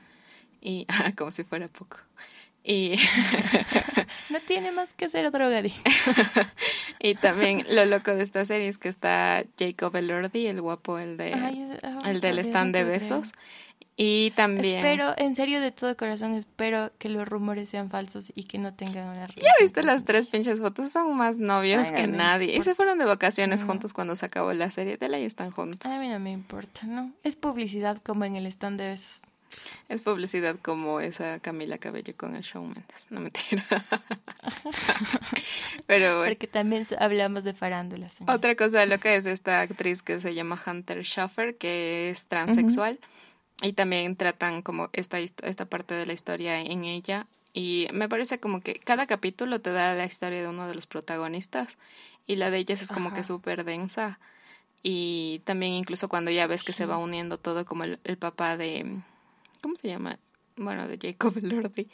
Y como si fuera poco. Y No tiene más que ser drogadicto. Y también lo loco de esta serie es que está Jacob Elordi, el guapo, el de Ay, el del stand de besos. Y también Espero, en serio, de todo corazón, espero que los rumores sean falsos y que no tengan una relación. ¿Ya viste las tres pinches fotos? Son más novios Ay, que no nadie. Y se fueron de vacaciones No. juntos cuando se acabó la serie. De la y están juntos. A mí no me importa, ¿no? Es publicidad como en el stand de besos. Es publicidad como esa Camila Cabello con el show Mendes. No mentira. Pero bueno. Porque también hablamos de farándulas. Otra cosa loca es esta actriz que se llama Hunter Schaffer, que es transexual. Y también tratan como esta, esta parte de la historia en ella. Y me parece como que cada capítulo te da la historia de uno de los protagonistas. Y la de ellas es como Ajá. que súper densa. Y también incluso cuando ya ves que se va uniendo todo, como el, el papá de... ¿Cómo se llama? Bueno, de Jacob Elordi.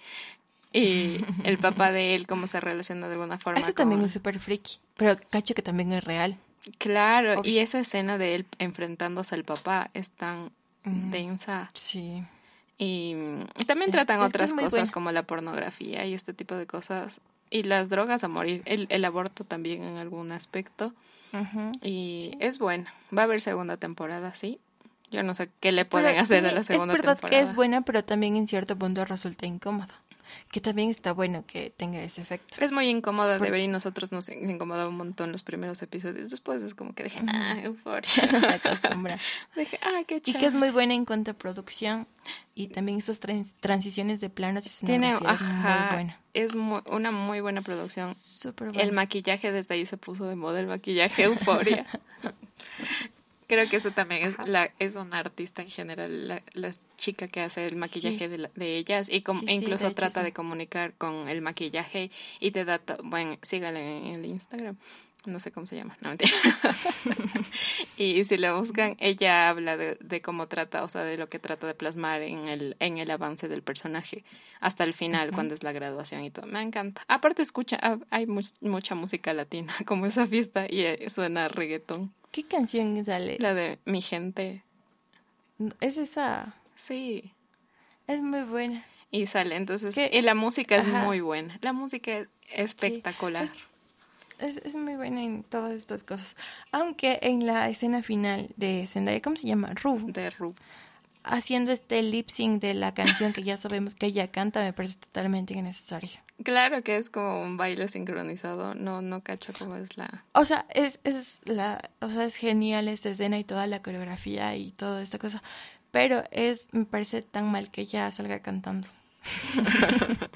Y el papá de él, cómo se relaciona de alguna forma. Eso también es súper friki. Pero cacho que también es real. Claro, y esa escena de él enfrentándose al papá es tan densa. Sí. Y también tratan otras cosas como la pornografía y este tipo de cosas. Y las drogas a morir. El, el aborto también en algún aspecto. Y es buena. Va a haber segunda temporada, sí. Yo no sé qué le pueden hacer a la segunda temporada. Es verdad que es buena, pero también en cierto punto resulta incómodo que también está bueno que tenga ese efecto. Es muy incómoda de ver y nosotros nos incomodaba un montón los primeros episodios. Después es como que dije, ah, euforia. nos acostumbra. dije, ah, qué Y que es muy buena en cuanto a producción y también estas transiciones de planos y Tiene, ajá, es muy buena. Es una muy buena producción. Súper El maquillaje desde ahí se puso de moda, el maquillaje euforia. Creo que eso también es la es una artista en general, la, la chica que hace el maquillaje de, de, ellas y como, incluso trata de comunicar con el maquillaje y te da, bueno, sígale en el Instagram, no sé cómo se llama, no mentira. y si la buscan, ella habla de, de, cómo trata, o sea, de lo que trata de plasmar en el, en el avance del personaje hasta el final, cuando es la graduación y todo. Me encanta. Aparte, escucha, hay mucha música latina, como esa fiesta, y eh, suena reggaetón. ¿Qué canción sale? La de Mi Gente. ¿Es esa? Sí. Es muy buena. Y sale, entonces. Y la música es muy buena. La música es espectacular. Es, es, muy buena en todas estas cosas. Aunque en la escena final de Zendaya, ¿cómo se llama? Ru. De Ru haciendo este lip sync de la canción que ya sabemos que ella canta me parece totalmente innecesario. Claro que es como un baile sincronizado, no no cacho cómo es la O sea, es es la o sea, es genial esta escena y toda la coreografía y toda esta cosa, pero es me parece tan mal que ella salga cantando.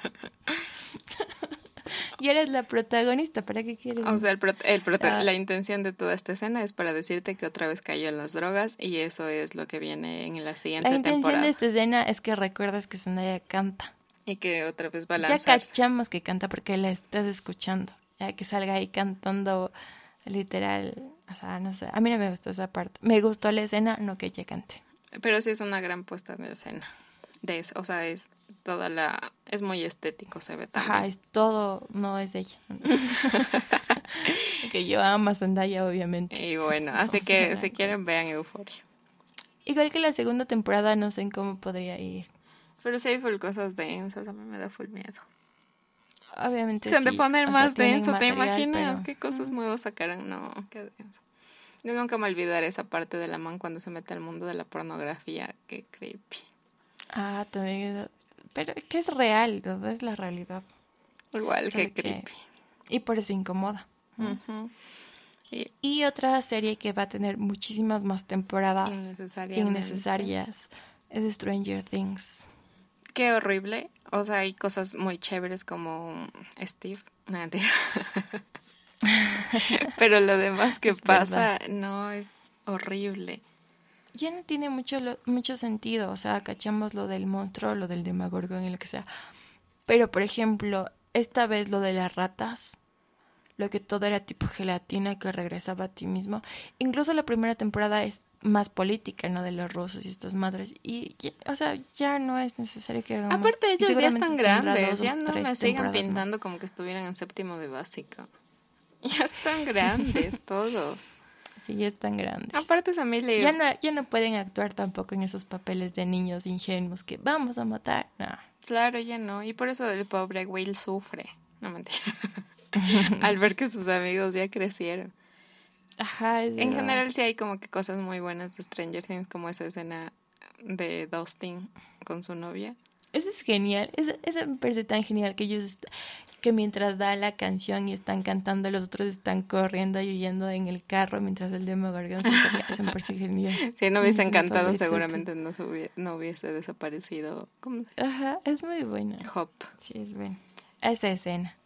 y eres la protagonista, ¿para qué quieres? O sea, el, el ah. la intención de toda esta escena es para decirte que otra vez cayó en las drogas y eso es lo que viene en la siguiente temporada. La intención de esta escena es que recuerdas que Zendaya canta. Y que otra vez va a Ya cachamos que canta porque la estás escuchando. Ya que salga ahí cantando literal, o sea, no sé, a mí no me gustó esa parte. Me gustó la escena, no que ella cante. Pero sí es una gran puesta de escena de eso, o sea, es toda la es muy estético se ve también. Ajá, es todo, no es ella. que yo amo a Zendaya obviamente. Y bueno, así que si quieren vean Euphoria. Igual que la segunda temporada no sé en cómo podría ir. Pero si hay full cosas densas, a mí me da full miedo. Obviamente Se han de poner más denso, ¿te imaginas? ¿Qué cosas nuevas sacarán? No, qué denso. Yo nunca me olvidaré esa parte de la man cuando se mete al mundo de la pornografía. Qué creepy. Ah, también. Pero es que es real, ¿no? es la realidad. Igual que creepy. Y por eso incomoda. y, otra serie que va a tener muchísimas más temporadas innecesarias es Stranger Things. Qué horrible. O sea, hay cosas muy chéveres como Steve. Pero lo demás que pasa no es horrible ya no tiene mucho, mucho sentido, o sea, cachamos lo del monstruo, lo del demagorgon y lo que sea. Pero, por ejemplo, esta vez lo de las ratas, lo que todo era tipo gelatina que regresaba a ti mismo. Incluso la primera temporada es más política, ¿no? De los rusos y estas madres. Y, o sea, ya no es necesario que hagamos... Aparte ellos ya están grandes, ya no me sigan pintando como que estuvieran en séptimo de básico. Ya están grandes todos. Sí, ya están grandes. Aparte a mí le... Ya no, ya no pueden actuar tampoco en esos papeles de niños ingenuos que vamos a matar. No. Claro, ya no. Y por eso el pobre Will sufre. No mentira. Al ver que sus amigos ya crecieron. Ajá, En general sí hay como que cosas muy buenas de Stranger Things, como esa escena de Dustin con su novia. Eso es genial, eso, me parece tan genial que ellos, que mientras da la canción y están cantando, los otros están corriendo y huyendo en el carro mientras el Demogorgon se parece genial. Si no hubiesen cantado, seguramente no, hubiese, no hubiese desaparecido. ¿Cómo Ajá, es muy buena. Hop. Sí, es buena. Esa escena.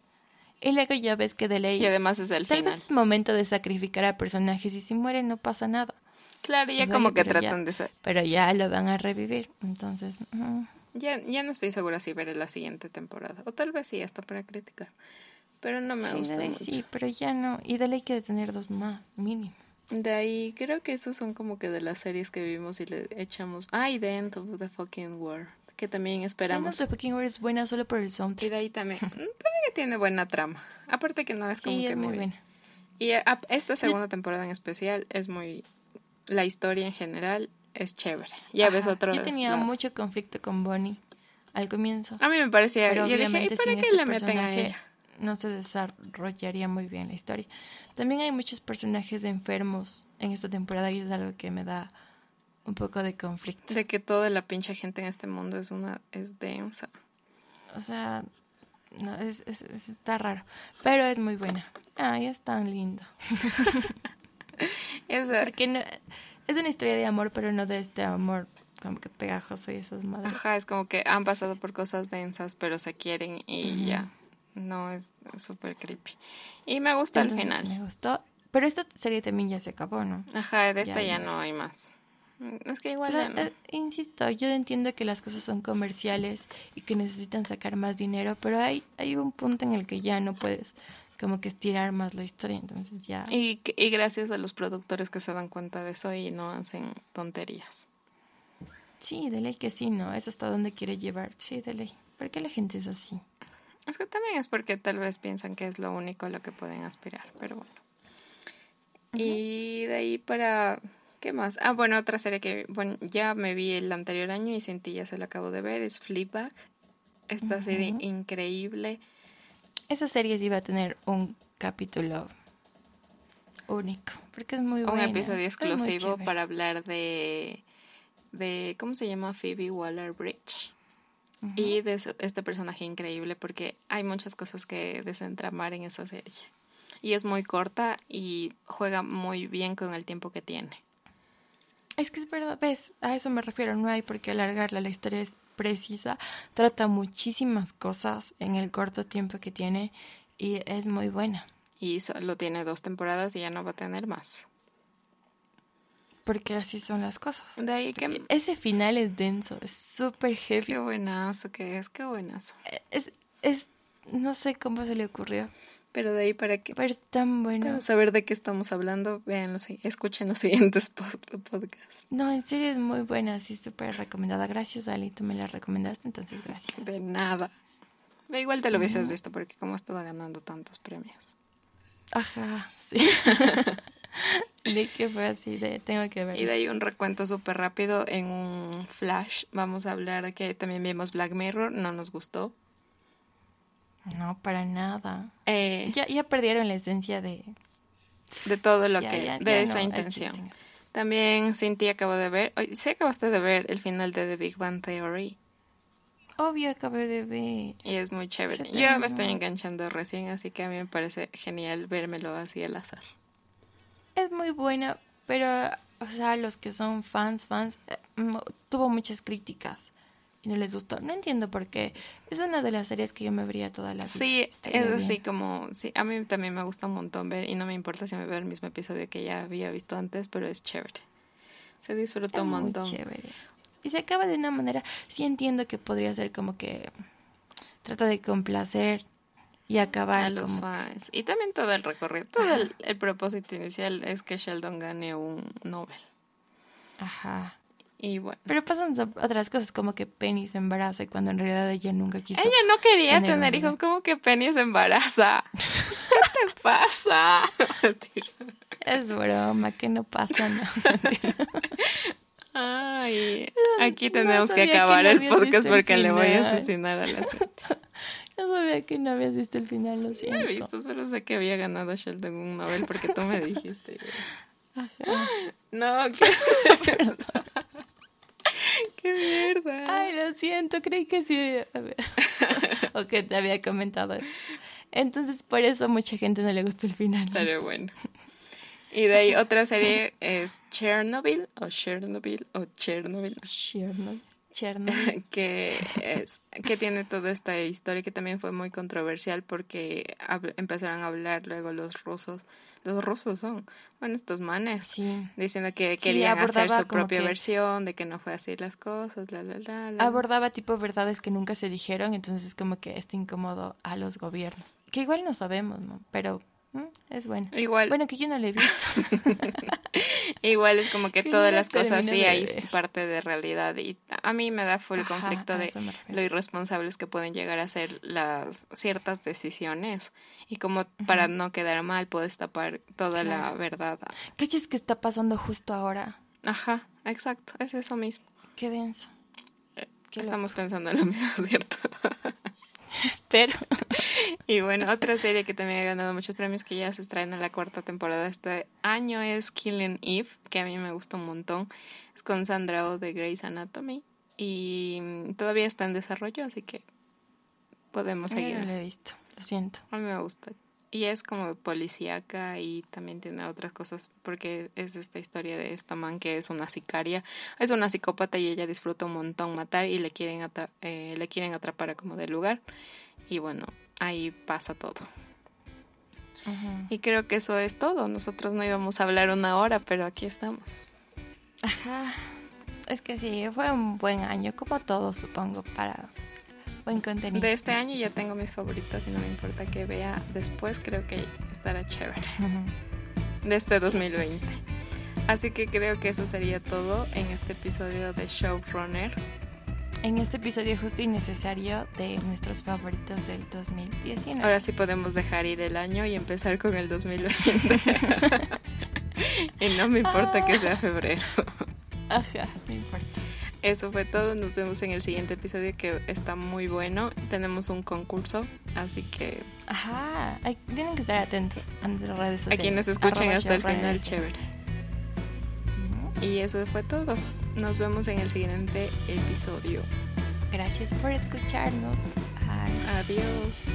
Y luego ya ves que de ley. Y además es el Tal vez es momento de sacrificar a personajes y si mueren no pasa nada. Claro, ya como que tratan de. Pero ya lo van a revivir. Entonces. Ya, ya no estoy segura si veré la siguiente temporada. O tal vez sí, hasta para criticar. Pero no me gusta mucho. Sí, pero ya no. Y de ley que tener dos más, mínimo. De ahí, creo que esos son como que de las series que vimos y le echamos. Ah, y The End of the Fucking War. Que también esperamos. The End of the Fucking War es buena solo por el sound. Y de ahí también. Parece que tiene buena trama. Aparte que no es como que muy, buena. Y esta segunda temporada en especial es muy... La historia en general es chévere. Ya ves otro... Yo tenía mucho conflicto con Bonnie al comienzo. A mí me parecía... Pero yo obviamente dije, ¿para qué este le meten a ella? No se desarrollaría muy bien la historia. También hay muchos personajes enfermos en esta temporada y es algo que me da un poco de conflicto. De que toda la pinche gente en este mundo es una es densa. O sea, no, es, es, está raro, pero es muy buena. Ay, es tan lindo. es, Porque no, es una historia de amor, pero no de este amor como que pegajoso y esas madres. Ajá, es como que han pasado por cosas densas, pero se quieren y ya. No, es súper creepy. Y me gusta al final. Me gustó. Pero esta serie también ya se acabó, ¿no? Ajá, de esta ya, no hay más. Es que igual ya no. Eh, insisto, yo entiendo que las cosas son comerciales y que necesitan sacar más dinero, pero hay, hay un punto en el que ya no puedes como que estirar más la historia, entonces ya. Y, y gracias a los productores que se dan cuenta de eso y no hacen tonterías. Sí, de ley que sí, ¿no? Es hasta donde quiere llevar. Sí, de ley. ¿Por qué la gente es así? Es que también es porque tal vez piensan que es lo único a lo que pueden aspirar, pero bueno. Y de ahí para... ¿Qué más? Ah, bueno, otra serie que bueno, ya me vi el anterior año y sentí ya se la acabo de ver, es Fleabag. Esta serie increíble esa serie iba a tener un capítulo único, porque es muy bueno. Un episodio exclusivo para hablar de, de, ¿cómo se llama? Phoebe Waller-Bridge. Y de este personaje increíble, porque hay muchas cosas que desentramar en esa serie. Y es muy corta y juega muy bien con el tiempo que tiene. Es que es verdad, ves, a eso me refiero, no hay por qué alargarla, la historia es precisa, trata muchísimas cosas en el corto tiempo que tiene y es muy buena. Y solo tiene dos temporadas y ya no va a tener más. Porque así son las cosas. De ahí que... Ese final es denso, es súper heavy. Qué buenazo que es, qué buenazo. Es, es, no sé cómo se le ocurrió. Pero de ahí para que... Pero es tan bueno. saber de qué estamos hablando, véanlo, escuchen los siguientes podcasts. No, en serio es muy buena, sí, súper recomendada. Gracias, Ali, tú me la recomendaste, entonces gracias. De nada. Igual te lo hubieses visto porque como estaba ganando tantos premios. Ajá, sí. de que fue así, de tengo que ver. Y de ahí un recuento súper rápido en un flash. Vamos a hablar de que también vimos Black Mirror, no nos gustó. No, para nada. Eh, ya, ya perdieron la esencia de... De todo lo que... de esa intención. También Cintia acabo de ver... Oye, sí acabaste de ver el final de The Big Bang Theory. Obvio, acabé de ver. Y es muy chévere. Yo me estoy enganchando recién, así que a mí me parece genial vérmelo así al azar. Es muy buena, pero, o sea, los que son fans, fans, eh, tuvo muchas críticas y no les gustó. No entiendo por qué. Es una de las series que yo me vería toda la vida. Sí, es así como, sí, a mí también me gusta un montón ver y no me importa si me veo el mismo episodio que ya había visto antes, pero es chévere. Se disfruta un montón. chévere. Y se acaba de una manera, sí entiendo que podría ser como que trata de complacer y acabar a los fans. Y también todo el recorrido, todo el, el propósito inicial es que Sheldon gane un Nobel. Ajá. Y bueno. Pero pasan otras cosas como que Penny se embaraza cuando en realidad ella nunca quiso. Ella no quería tener, hijos, como que Penny se embaraza. ¿Qué te pasa? es broma, que no pasa nada. Ay, aquí tenemos que acabar el podcast porque le voy a asesinar a la gente. No sabía que no habías visto el final, lo siento. No he visto, solo sé que había ganado Sheldon un Nobel porque tú me dijiste. No, ¿qué? ¡Qué mierda! Ay, lo siento, creí que sí. o que te había comentado. Entonces, por eso mucha gente no le gustó el final. Pero bueno. Y de ahí otra serie es Chernobyl, o Chernobyl, o Chernobyl. Chernobyl. que es que tiene toda esta historia que también fue muy controversial porque empezaron a hablar luego los rusos. Los rusos son bueno estos manes diciendo que querían hacer su propia versión de que no fue así las cosas la, la, la, abordaba tipo verdades que nunca se dijeron entonces como que está incómodo a los gobiernos que igual no sabemos no pero Es bueno. Igual, Bueno, que yo no lo he visto. igual es como que Que todas no las cosas sí hay parte de realidad y a mí me da full Ajá, conflicto de lo irresponsables que pueden llegar a ser las ciertas decisiones y como para no quedar mal puedes tapar toda la verdad. ¿Qué es que está pasando justo ahora? Ajá, exacto, es eso mismo. Qué denso. Qué Estamos pensando en lo mismo, ¿cierto? Espero. Y bueno, otra serie que también ha ganado muchos premios que ya se estrena en la cuarta temporada este año es Killing Eve, que a mí me gusta un montón. Es con Sandra Oh de Grey's Anatomy y todavía está en desarrollo, así que podemos seguir. no lo he visto. Lo siento. A mí me gusta. Y es como policíaca y también tiene otras cosas porque es esta historia de esta man que es una sicaria, es una psicópata y ella disfruta un montón matar y le quieren atra- eh, le quieren atrapar a como del lugar y bueno ahí pasa todo. Y creo que eso es todo. Nosotros no íbamos a hablar una hora, pero aquí estamos. Ajá. Es que sí, fue un buen año, como todo, supongo, para buen contenido. De este año ya tengo mis favoritas y no me importa que vea después, creo que estará chévere. De este 2020. Así que creo que eso sería todo en este episodio de Showrunner. En este episodio justo y necesario de nuestros favoritos del 2019. Ahora sí podemos dejar ir el año y empezar con el 2020. y no me importa que sea febrero. Ajá, no importa. Eso fue todo. Nos vemos en el siguiente episodio que está muy bueno. Tenemos un concurso, así que Ajá, hay- tienen que estar atentos a nuestras redes a sociales. quienes escuchen hasta el final, chévere. Y eso fue todo. Nos vemos en el siguiente episodio. Gracias por escucharnos. Bye. Adiós.